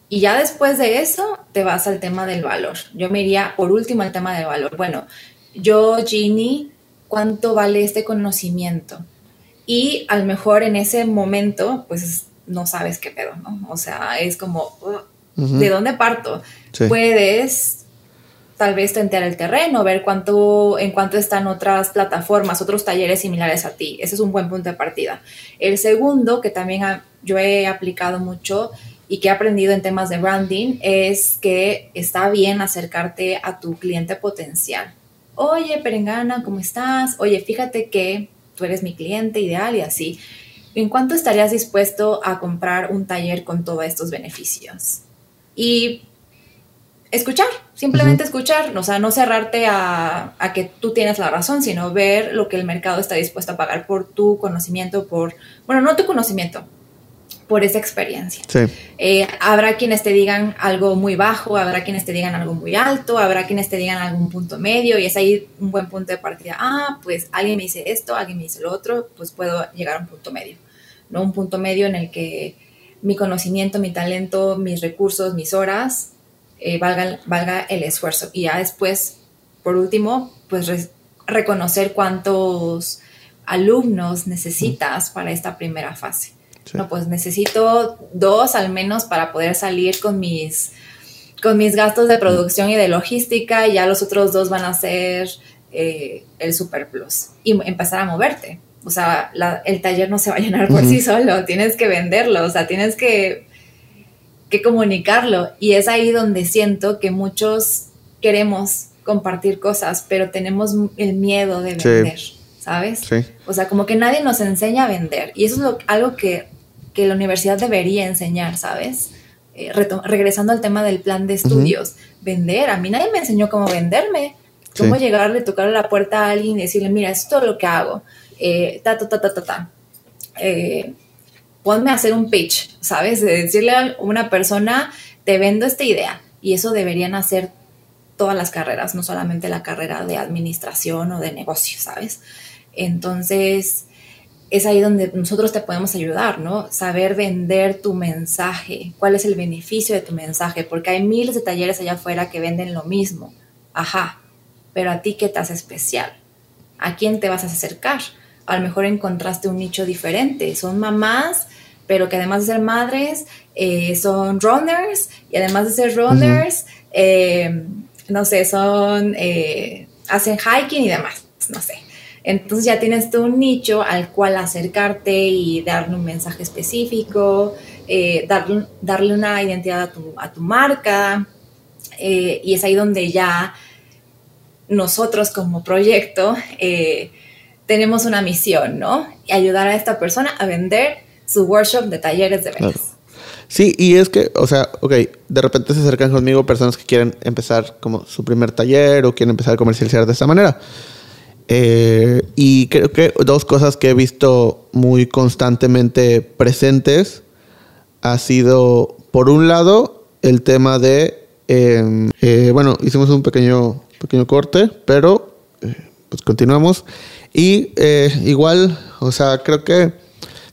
Y ya después de eso te vas al tema del valor. Yo me iría por último al tema del valor. Bueno, yo, Ginny, ¿cuánto vale este conocimiento? y a lo mejor en ese momento, pues no sabes qué pedo, ¿no? O sea, es como, ¿de dónde parto? Puedes tal vez tentear el terreno, ver cuánto, en cuánto están otras plataformas, otros talleres similares a ti. Ese es un buen punto de partida. El segundo, que también yo he aplicado mucho y que he aprendido en temas de branding, es que está bien acercarte a tu cliente potencial. Oye, Perengana, ¿cómo estás? Oye, fíjate que tú eres mi cliente ideal y así. ¿En cuánto estarías dispuesto a comprar un taller con todos estos beneficios? Y escuchar, simplemente escuchar, o sea, no cerrarte a, que tú tienes la razón, sino ver lo que el mercado está dispuesto a pagar por tu conocimiento, por, bueno, no tu conocimiento, por esa experiencia. Eh, habrá quienes te digan algo muy bajo, habrá quienes te digan algo muy alto, habrá quienes te digan algún punto medio y es ahí un buen punto de partida. Ah, pues alguien me dice esto, alguien me dice lo otro, pues puedo llegar a un punto medio. ¿no? Un punto medio en el que mi conocimiento, mi talento, mis recursos, mis horas eh, valga, valga el esfuerzo. Y ya después, por último, pues reconocer cuántos alumnos necesitas para esta primera fase. No, pues necesito dos al menos para poder salir con mis, con mis gastos de producción y de logística y ya los otros dos van a ser eh, el super plus y empezar a moverte. O sea, el taller no se va a llenar por sí solo, tienes que venderlo, o sea, tienes que que comunicarlo. Y es ahí donde siento que muchos queremos compartir cosas, pero tenemos el miedo de vender, ¿sabes? O sea, como que nadie nos enseña a vender. Y eso es algo que, la universidad debería enseñar, ¿sabes? Eh, regresando al tema del plan de estudios, vender. A mí nadie me enseñó cómo venderme, cómo llegarle, tocarle la puerta a alguien y decirle, mira, esto es todo lo que hago. Eh, ta, ta, ta, ta, ta, ta. Eh, ponme a hacer un pitch, ¿sabes? De decirle a una persona, te vendo esta idea. Y eso deberían hacer todas las carreras, no solamente la carrera de administración o de negocio, ¿sabes? Entonces, es ahí donde nosotros te podemos ayudar, ¿no? Saber vender tu mensaje, cuál es el beneficio de tu mensaje, porque hay miles de talleres allá afuera que venden lo mismo. Ajá, pero a ti qué te hace especial? ¿A quién te vas a acercar? A lo mejor encontraste un nicho diferente. Son mamás pero que además de ser madres, eh, son runners y además de ser runners, eh, no sé, son, eh, hacen hiking y demás, no sé. Entonces ya tienes tú un nicho al cual acercarte y darle un mensaje específico, darle, darle, una identidad a tu, a tu marca. y es ahí donde ya nosotros como proyecto tenemos una misión, ¿no? Y ayudar a esta persona a vender su workshop de talleres de ventas. Sí, y es que, o sea, ok, de repente se acercan conmigo personas que quieren empezar como su primer taller o quieren empezar a comercializar de esta manera. Eh, y creo que dos cosas que he visto muy constantemente presentes ha sido, por un lado, el tema de, em, eh, bueno, hicimos un pequeño, pequeño corte, pero eh, pues continuamos. Y igual, o sea, creo que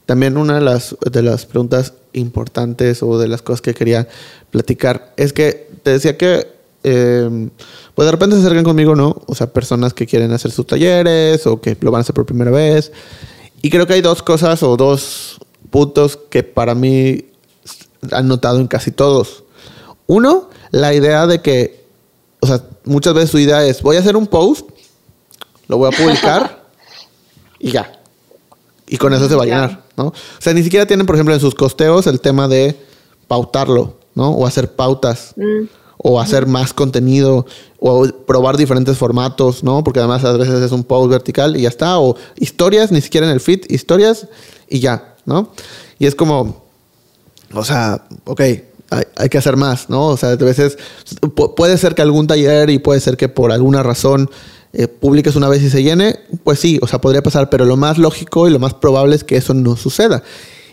también una de las, de las preguntas importantes o de las cosas que quería platicar es que te decía que em, pues de repente se acercan conmigo, ¿no? O sea, personas que quieren hacer sus talleres o que lo van a hacer por primera vez. Y creo que hay dos cosas o dos puntos que para mí han notado en casi todos. Uno, la idea de que, o sea, muchas veces su idea es, voy a hacer un post, lo voy a publicar y ya. Y con eso se va a llenar, ¿no? O sea, ni siquiera tienen, por ejemplo, en sus costeos el tema de pautarlo, ¿no? O hacer pautas. Mm. O hacer más contenido. O probar diferentes formatos, ¿no? Porque además a veces es un post vertical y ya está. O historias, ni siquiera en el feed, historias y ya, ¿no? Y es como, o sea, ok, hay, hay, que hacer más, ¿no? O sea, a veces puede ser que algún taller y puede ser que por alguna razón eh, publiques una vez y se llene, pues sí, o sea, podría pasar, pero lo más lógico y lo más probable es que eso no suceda.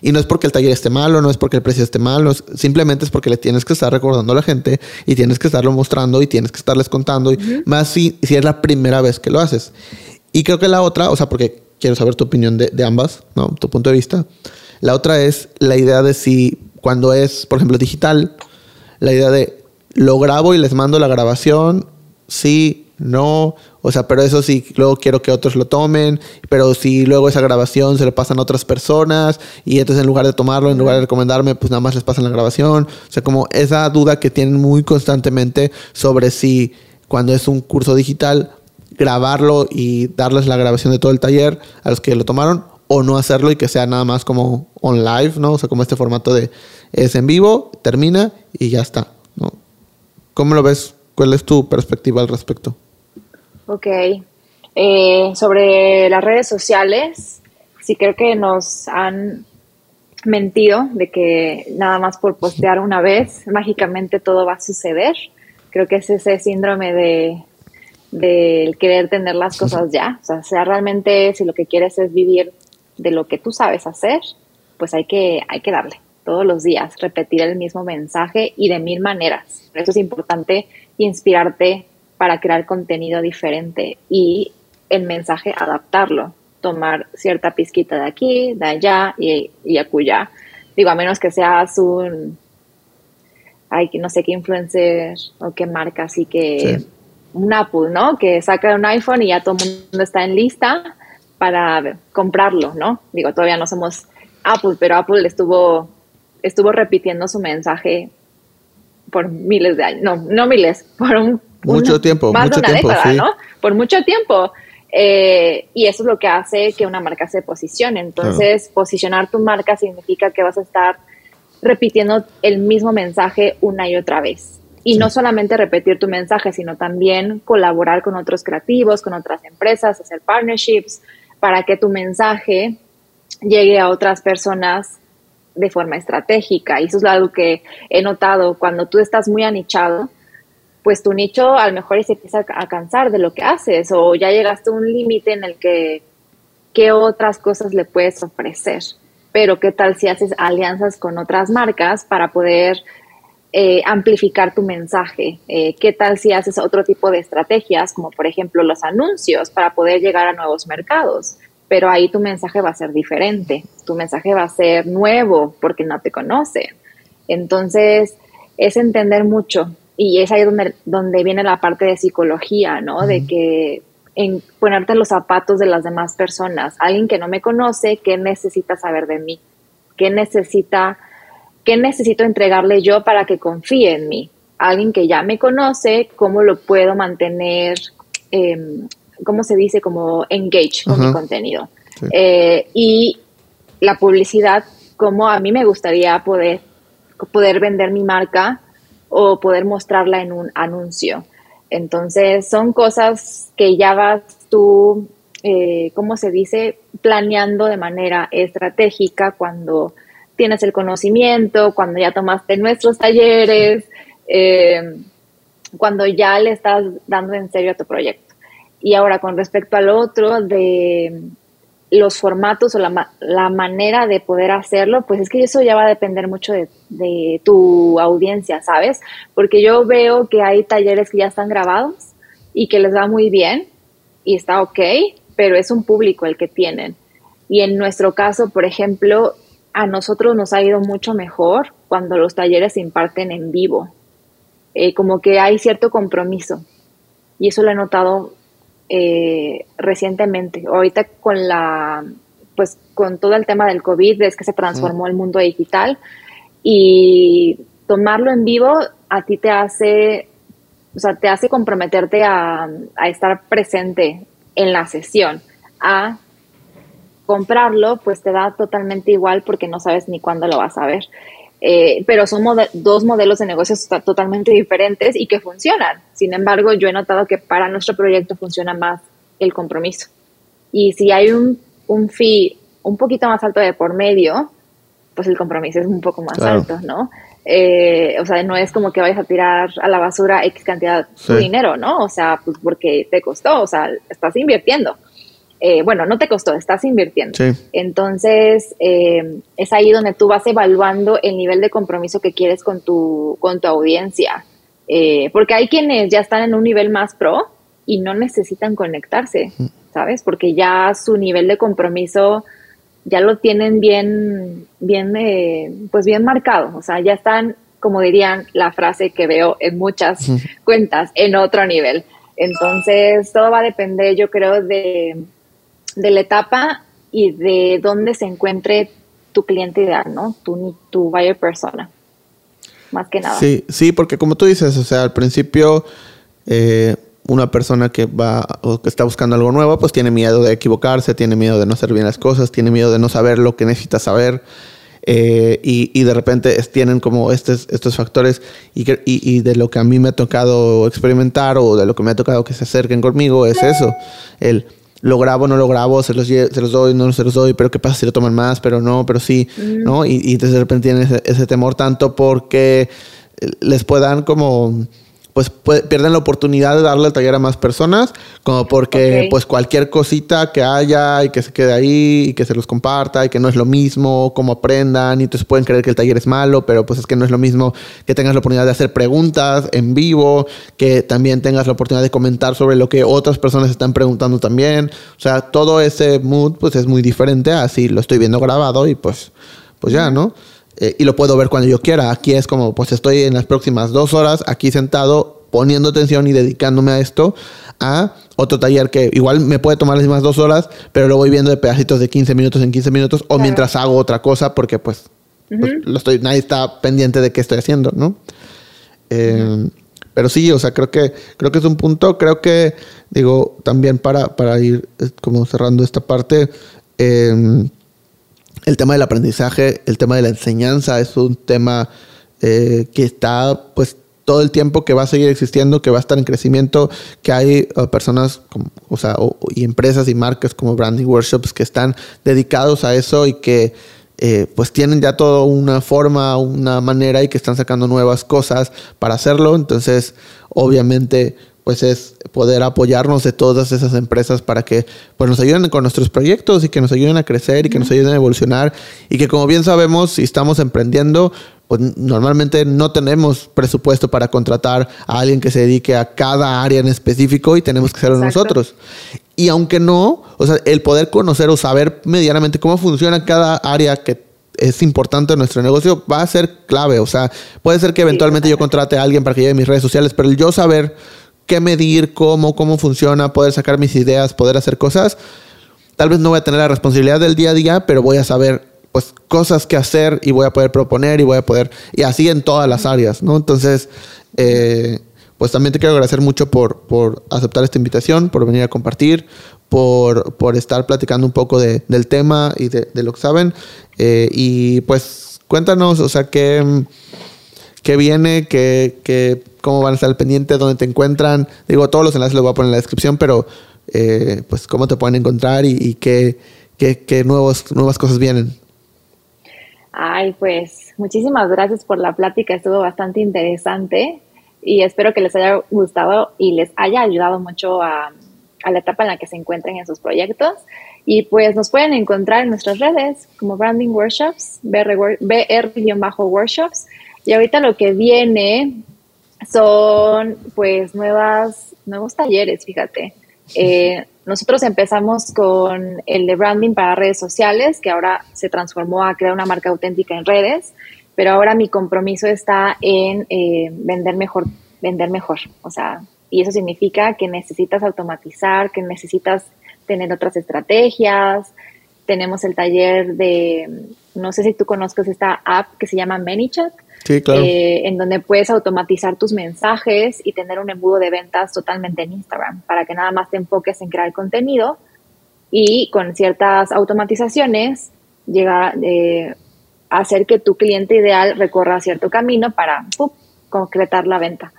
Y no es porque el taller esté malo, no es porque el precio esté malo, simplemente es porque le tienes que estar recordando a la gente y tienes que estarlo mostrando y tienes que estarles contando, y más si, si es la primera vez que lo haces. Y creo que la otra, o sea, porque quiero saber tu opinión de, de ambas, ¿no? Tu punto de vista. La otra es la idea de si cuando es, por ejemplo, digital, la idea de lo grabo y les mando la grabación, sí, no, O sea, pero eso sí, luego quiero que otros lo tomen, pero si luego esa grabación se lo pasan a otras personas y entonces en lugar de tomarlo, en lugar de recomendarme, pues nada más les pasan la grabación. O sea, como esa duda que tienen muy constantemente sobre si cuando es un curso digital, grabarlo y darles la grabación de todo el taller a los que lo tomaron o no hacerlo y que sea nada más como on live, ¿no? O sea, como este formato de es en vivo, termina y ya está, ¿no? ¿Cómo lo ves? ¿Cuál es tu perspectiva al respecto? Ok. Eh, sobre las redes sociales, sí creo que nos han mentido de que nada más por postear una vez, mágicamente todo va a suceder. Creo que es ese síndrome de del querer tener las cosas ya. O sea, sea realmente si lo que quieres es vivir de lo que tú sabes hacer, pues hay que, hay que darle todos los días, repetir el mismo mensaje y de mil maneras. Por eso es importante inspirarte para crear contenido diferente y el mensaje adaptarlo, tomar cierta pizquita de aquí, de allá y, y acullá. Digo, a menos que seas un, ay, no sé qué influencer o qué marca, así que un Apple, ¿no? Que saca un iPhone y ya todo el mundo está en lista para comprarlo, ¿no? Digo, todavía no somos Apple, pero Apple estuvo, estuvo repitiendo su mensaje por miles de años, no, no miles, por un mucho tiempo, más mucho de una tiempo, década, sí. ¿no? Por mucho tiempo. Eh, y eso es lo que hace que una marca se posicione. Entonces, posicionar tu marca significa que vas a estar repitiendo el mismo mensaje una y otra vez. Y Sí. no solamente repetir tu mensaje, sino también colaborar con otros creativos, con otras empresas, hacer partnerships, para que tu mensaje llegue a otras personas de forma estratégica. Y eso es algo que he notado cuando tú estás muy anichado, pues tu nicho a lo mejor se empieza a cansar de lo que haces o ya llegaste a un límite en el que qué otras cosas le puedes ofrecer. Pero qué tal si haces alianzas con otras marcas para poder eh, amplificar tu mensaje. Eh, ¿Qué tal si haces otro tipo de estrategias, como por ejemplo los anuncios, para poder llegar a nuevos mercados? Pero ahí tu mensaje va a ser diferente, tu mensaje va a ser nuevo porque no te conocen. Entonces, es entender mucho y es ahí donde, donde viene la parte de psicología, ¿no? De que en ponerte los zapatos de las demás personas, alguien que no me conoce, ¿qué necesita saber de mí? ¿Qué necesita ¿qué necesito entregarle yo para que confíe en mí? Alguien que ya me conoce, ¿cómo lo puedo mantener, eh, cómo se dice, como engage con mi contenido? Sí. Eh, y la publicidad, como a mí me gustaría poder, poder vender mi marca o poder mostrarla en un anuncio. Entonces, son cosas que ya vas tú, eh, ¿cómo se dice?, planeando de manera estratégica cuando tienes el conocimiento, cuando ya tomaste nuestros talleres, eh, cuando ya le estás dando en serio a tu proyecto. Y ahora con respecto al otro de los formatos o la, la manera de poder hacerlo, pues es que eso ya va a depender mucho de, de tu audiencia, ¿sabes? Porque yo veo que hay talleres que ya están grabados y que les va muy bien y está ok, pero es un público el que tienen. Y en nuestro caso, por ejemplo, a nosotros nos ha ido mucho mejor cuando los talleres se imparten en vivo. Eh, como que hay cierto compromiso. Y eso lo he notado eh, recientemente. Ahorita con la, pues con todo el tema del COVID, es que se transformó el mundo digital y tomarlo en vivo a ti te hace, o sea, te hace comprometerte a, a estar presente en la sesión, a comprarlo, pues te da totalmente igual porque no sabes ni cuándo lo vas a ver. Eh, pero son dos modelos de negocios to- totalmente diferentes y que funcionan. Sin embargo, yo he notado que para nuestro proyecto funciona más el compromiso. Y si hay un, un fee un poquito más alto de por medio, pues el compromiso es un poco más Claro. alto, ¿no? Eh, o sea, no es como que vayas a tirar a la basura X cantidad Sí. de dinero, ¿no? O sea, pues porque te costó, o sea, estás invirtiendo. Eh, bueno, no te costó, estás invirtiendo. Sí. Entonces, eh, es ahí donde tú vas evaluando el nivel de compromiso que quieres con tu, con tu audiencia. Eh, porque hay quienes ya están en un nivel más pro y no necesitan conectarse, ¿sabes? Porque ya su nivel de compromiso ya lo tienen bien, bien, eh, pues bien marcado. O sea, ya están, como dirían la frase que veo en muchas cuentas, en otro nivel. Entonces, todo va a depender, yo creo, de, de la etapa y de dónde se encuentre tu cliente ideal, ¿no? Tu, tu buyer persona. Más que nada. Sí, sí, porque como tú dices, o sea, al principio eh, una persona que va o que está buscando algo nuevo, pues tiene miedo de equivocarse, tiene miedo de no hacer bien las cosas, tiene miedo de no saber lo que necesita saber. Eh, y, de repente tienen como estos, estos factores y, y, de lo que a mí me ha tocado experimentar o de lo que me ha tocado que se acerquen conmigo es eso, el lo grabo, no lo grabo, se los, se los doy, no se los doy, pero qué pasa si lo toman más, pero no, pero sí, mm. ¿no? Y, y entonces de repente tienen ese, ese temor tanto porque les puedan como pues pierden la oportunidad de darle el taller a más personas, como porque pues cualquier cosita que haya y que se quede ahí y que se los comparta y que no es lo mismo, como aprendan y entonces pueden creer que el taller es malo, pero pues es que no es lo mismo que tengas la oportunidad de hacer preguntas en vivo, que también tengas la oportunidad de comentar sobre lo que otras personas están preguntando también, o sea, todo ese mood pues es muy diferente, así lo estoy viendo grabado y pues, pues ya, ¿no? Eh, y lo puedo ver cuando yo quiera. Aquí es como, pues estoy en las próximas dos horas aquí sentado poniendo atención y dedicándome a esto, a otro taller que igual me puede tomar las mismas dos horas, pero lo voy viendo de pedacitos de 15 minutos en 15 minutos o mientras hago otra cosa porque pues, pues, lo estoy, nadie está pendiente de qué estoy haciendo, ¿no? Eh, pero sí, o sea, creo que, creo que es un punto, creo que, digo, también para, para ir eh, como cerrando esta parte, eh, el tema del aprendizaje, el tema de la enseñanza es un tema eh, que está pues todo el tiempo que va a seguir existiendo, que va a estar en crecimiento, que hay uh, personas o sea, y empresas y marcas como Branding Workshops que están dedicados a eso y que eh, pues tienen ya toda una forma, una manera y que están sacando nuevas cosas para hacerlo. Entonces, obviamente, pues es poder apoyarnos de todas esas empresas para que pues nos ayuden con nuestros proyectos y que nos ayuden a crecer y que nos ayuden a evolucionar y que como bien sabemos si estamos emprendiendo pues normalmente no tenemos presupuesto para contratar a alguien que se dedique a cada área en específico y tenemos que hacerlo nosotros. Y aunque no, o sea, el poder conocer o saber medianamente cómo funciona cada área que es importante en nuestro negocio va a ser clave. O sea, puede ser que eventualmente yo contrate a alguien para que lleve mis redes sociales, pero el yo saber qué medir, cómo, cómo funciona, poder sacar mis ideas, poder hacer cosas. Tal vez no voy a tener la responsabilidad del día a día, pero voy a saber pues cosas que hacer y voy a poder proponer y voy a poder y así en todas las áreas, ¿no? Entonces, eh, pues también te quiero agradecer mucho por, por aceptar esta invitación, por venir a compartir, por, por estar platicando un poco de, del tema y de, de, lo que saben. Eh, y pues cuéntanos, o sea, qué, qué viene, qué, qué, cómo van a estar al pendiente, dónde te encuentran. Digo, todos los enlaces los voy a poner en la descripción, pero eh, pues cómo te pueden encontrar y, qué, nuevos, nuevas cosas vienen. Ay, pues muchísimas gracias por la plática, estuvo bastante interesante y espero que les haya gustado y les haya ayudado mucho a, la etapa en la que se encuentren en sus proyectos. Y pues nos pueden encontrar en nuestras redes como Branding Workshops, BR-Workshops. Y ahorita lo que viene son pues nuevas, nuevos talleres, fíjate. Eh, nosotros empezamos con el de branding para redes sociales, que ahora se transformó a crear una marca auténtica en redes, pero ahora mi compromiso está en eh, vender mejor, vender mejor. O sea, y eso significa que necesitas automatizar, que necesitas tener otras estrategias. Tenemos el taller de, no sé si tú conozcas esta app que se llama ManyChat eh, en donde puedes automatizar tus mensajes y tener un embudo de ventas totalmente en Instagram para que nada más te enfoques en crear contenido y con ciertas automatizaciones llega eh, a hacer que tu cliente ideal recorra cierto camino para concretar la venta.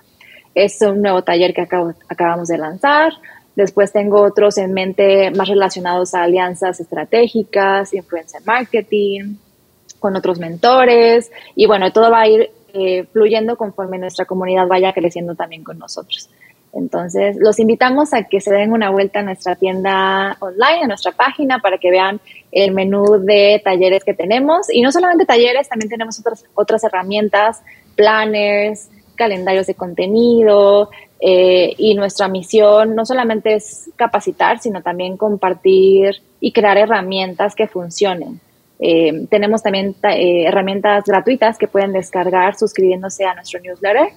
Es un nuevo taller que acabamos de lanzar. Después tengo otros en mente más relacionados a alianzas estratégicas, influencer marketing, con otros mentores y bueno, todo va a ir eh, fluyendo conforme nuestra comunidad vaya creciendo también con nosotros. Entonces, los invitamos a que se den una vuelta a nuestra tienda online, a nuestra página, para que vean el menú de talleres que tenemos. Y no solamente talleres, también tenemos otras, otras herramientas, planners, calendarios de contenido. Eh, y nuestra misión no solamente es capacitar, sino también compartir y crear herramientas que funcionen. Eh, tenemos también eh, herramientas gratuitas que pueden descargar suscribiéndose a nuestro newsletter,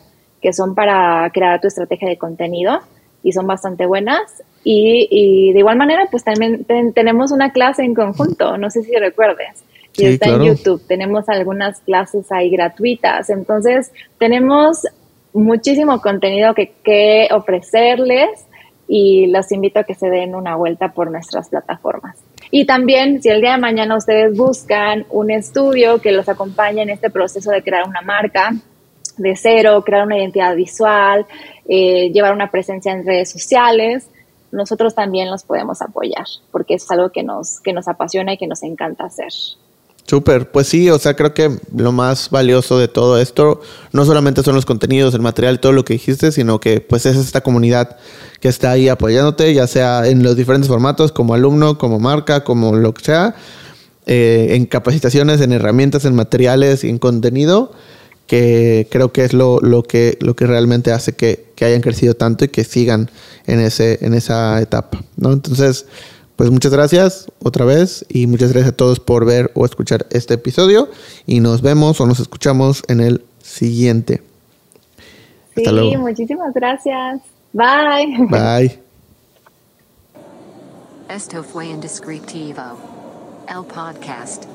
que son para crear tu estrategia de contenido. y son bastante buenas. Y, de igual manera, pues también tenemos una clase en conjunto, no sé si recuerdes. Y está en YouTube. Tenemos algunas clases ahí gratuitas. Entonces, tenemos muchísimo contenido que, que ofrecerles y los invito a que se den una vuelta por nuestras plataformas. Y también, si el día de mañana ustedes buscan un estudio que los acompañe en este proceso de crear una marca de cero, crear una identidad visual, eh, llevar una presencia en redes sociales, nosotros también los podemos apoyar, porque es algo que nos, que nos apasiona y que nos encanta hacer. Súper, pues sí, o sea, creo que lo más valioso de todo esto no solamente son los contenidos, el material, todo lo que dijiste, sino que pues es esta comunidad que está ahí apoyándote, ya sea en los diferentes formatos, como alumno, como marca, como lo que sea, eh, en capacitaciones, en herramientas, en materiales y en contenido que creo que es lo, lo, que, lo que realmente hace que, que, hayan crecido tanto y que sigan en, ese, en esa etapa. ¿no? Entonces, pues muchas gracias otra vez y muchas gracias a todos por ver o escuchar este episodio y nos vemos o nos escuchamos en el siguiente. Hasta sí, luego. muchísimas gracias. Bye. Bye. Esto fue Indescriptivo, el podcast.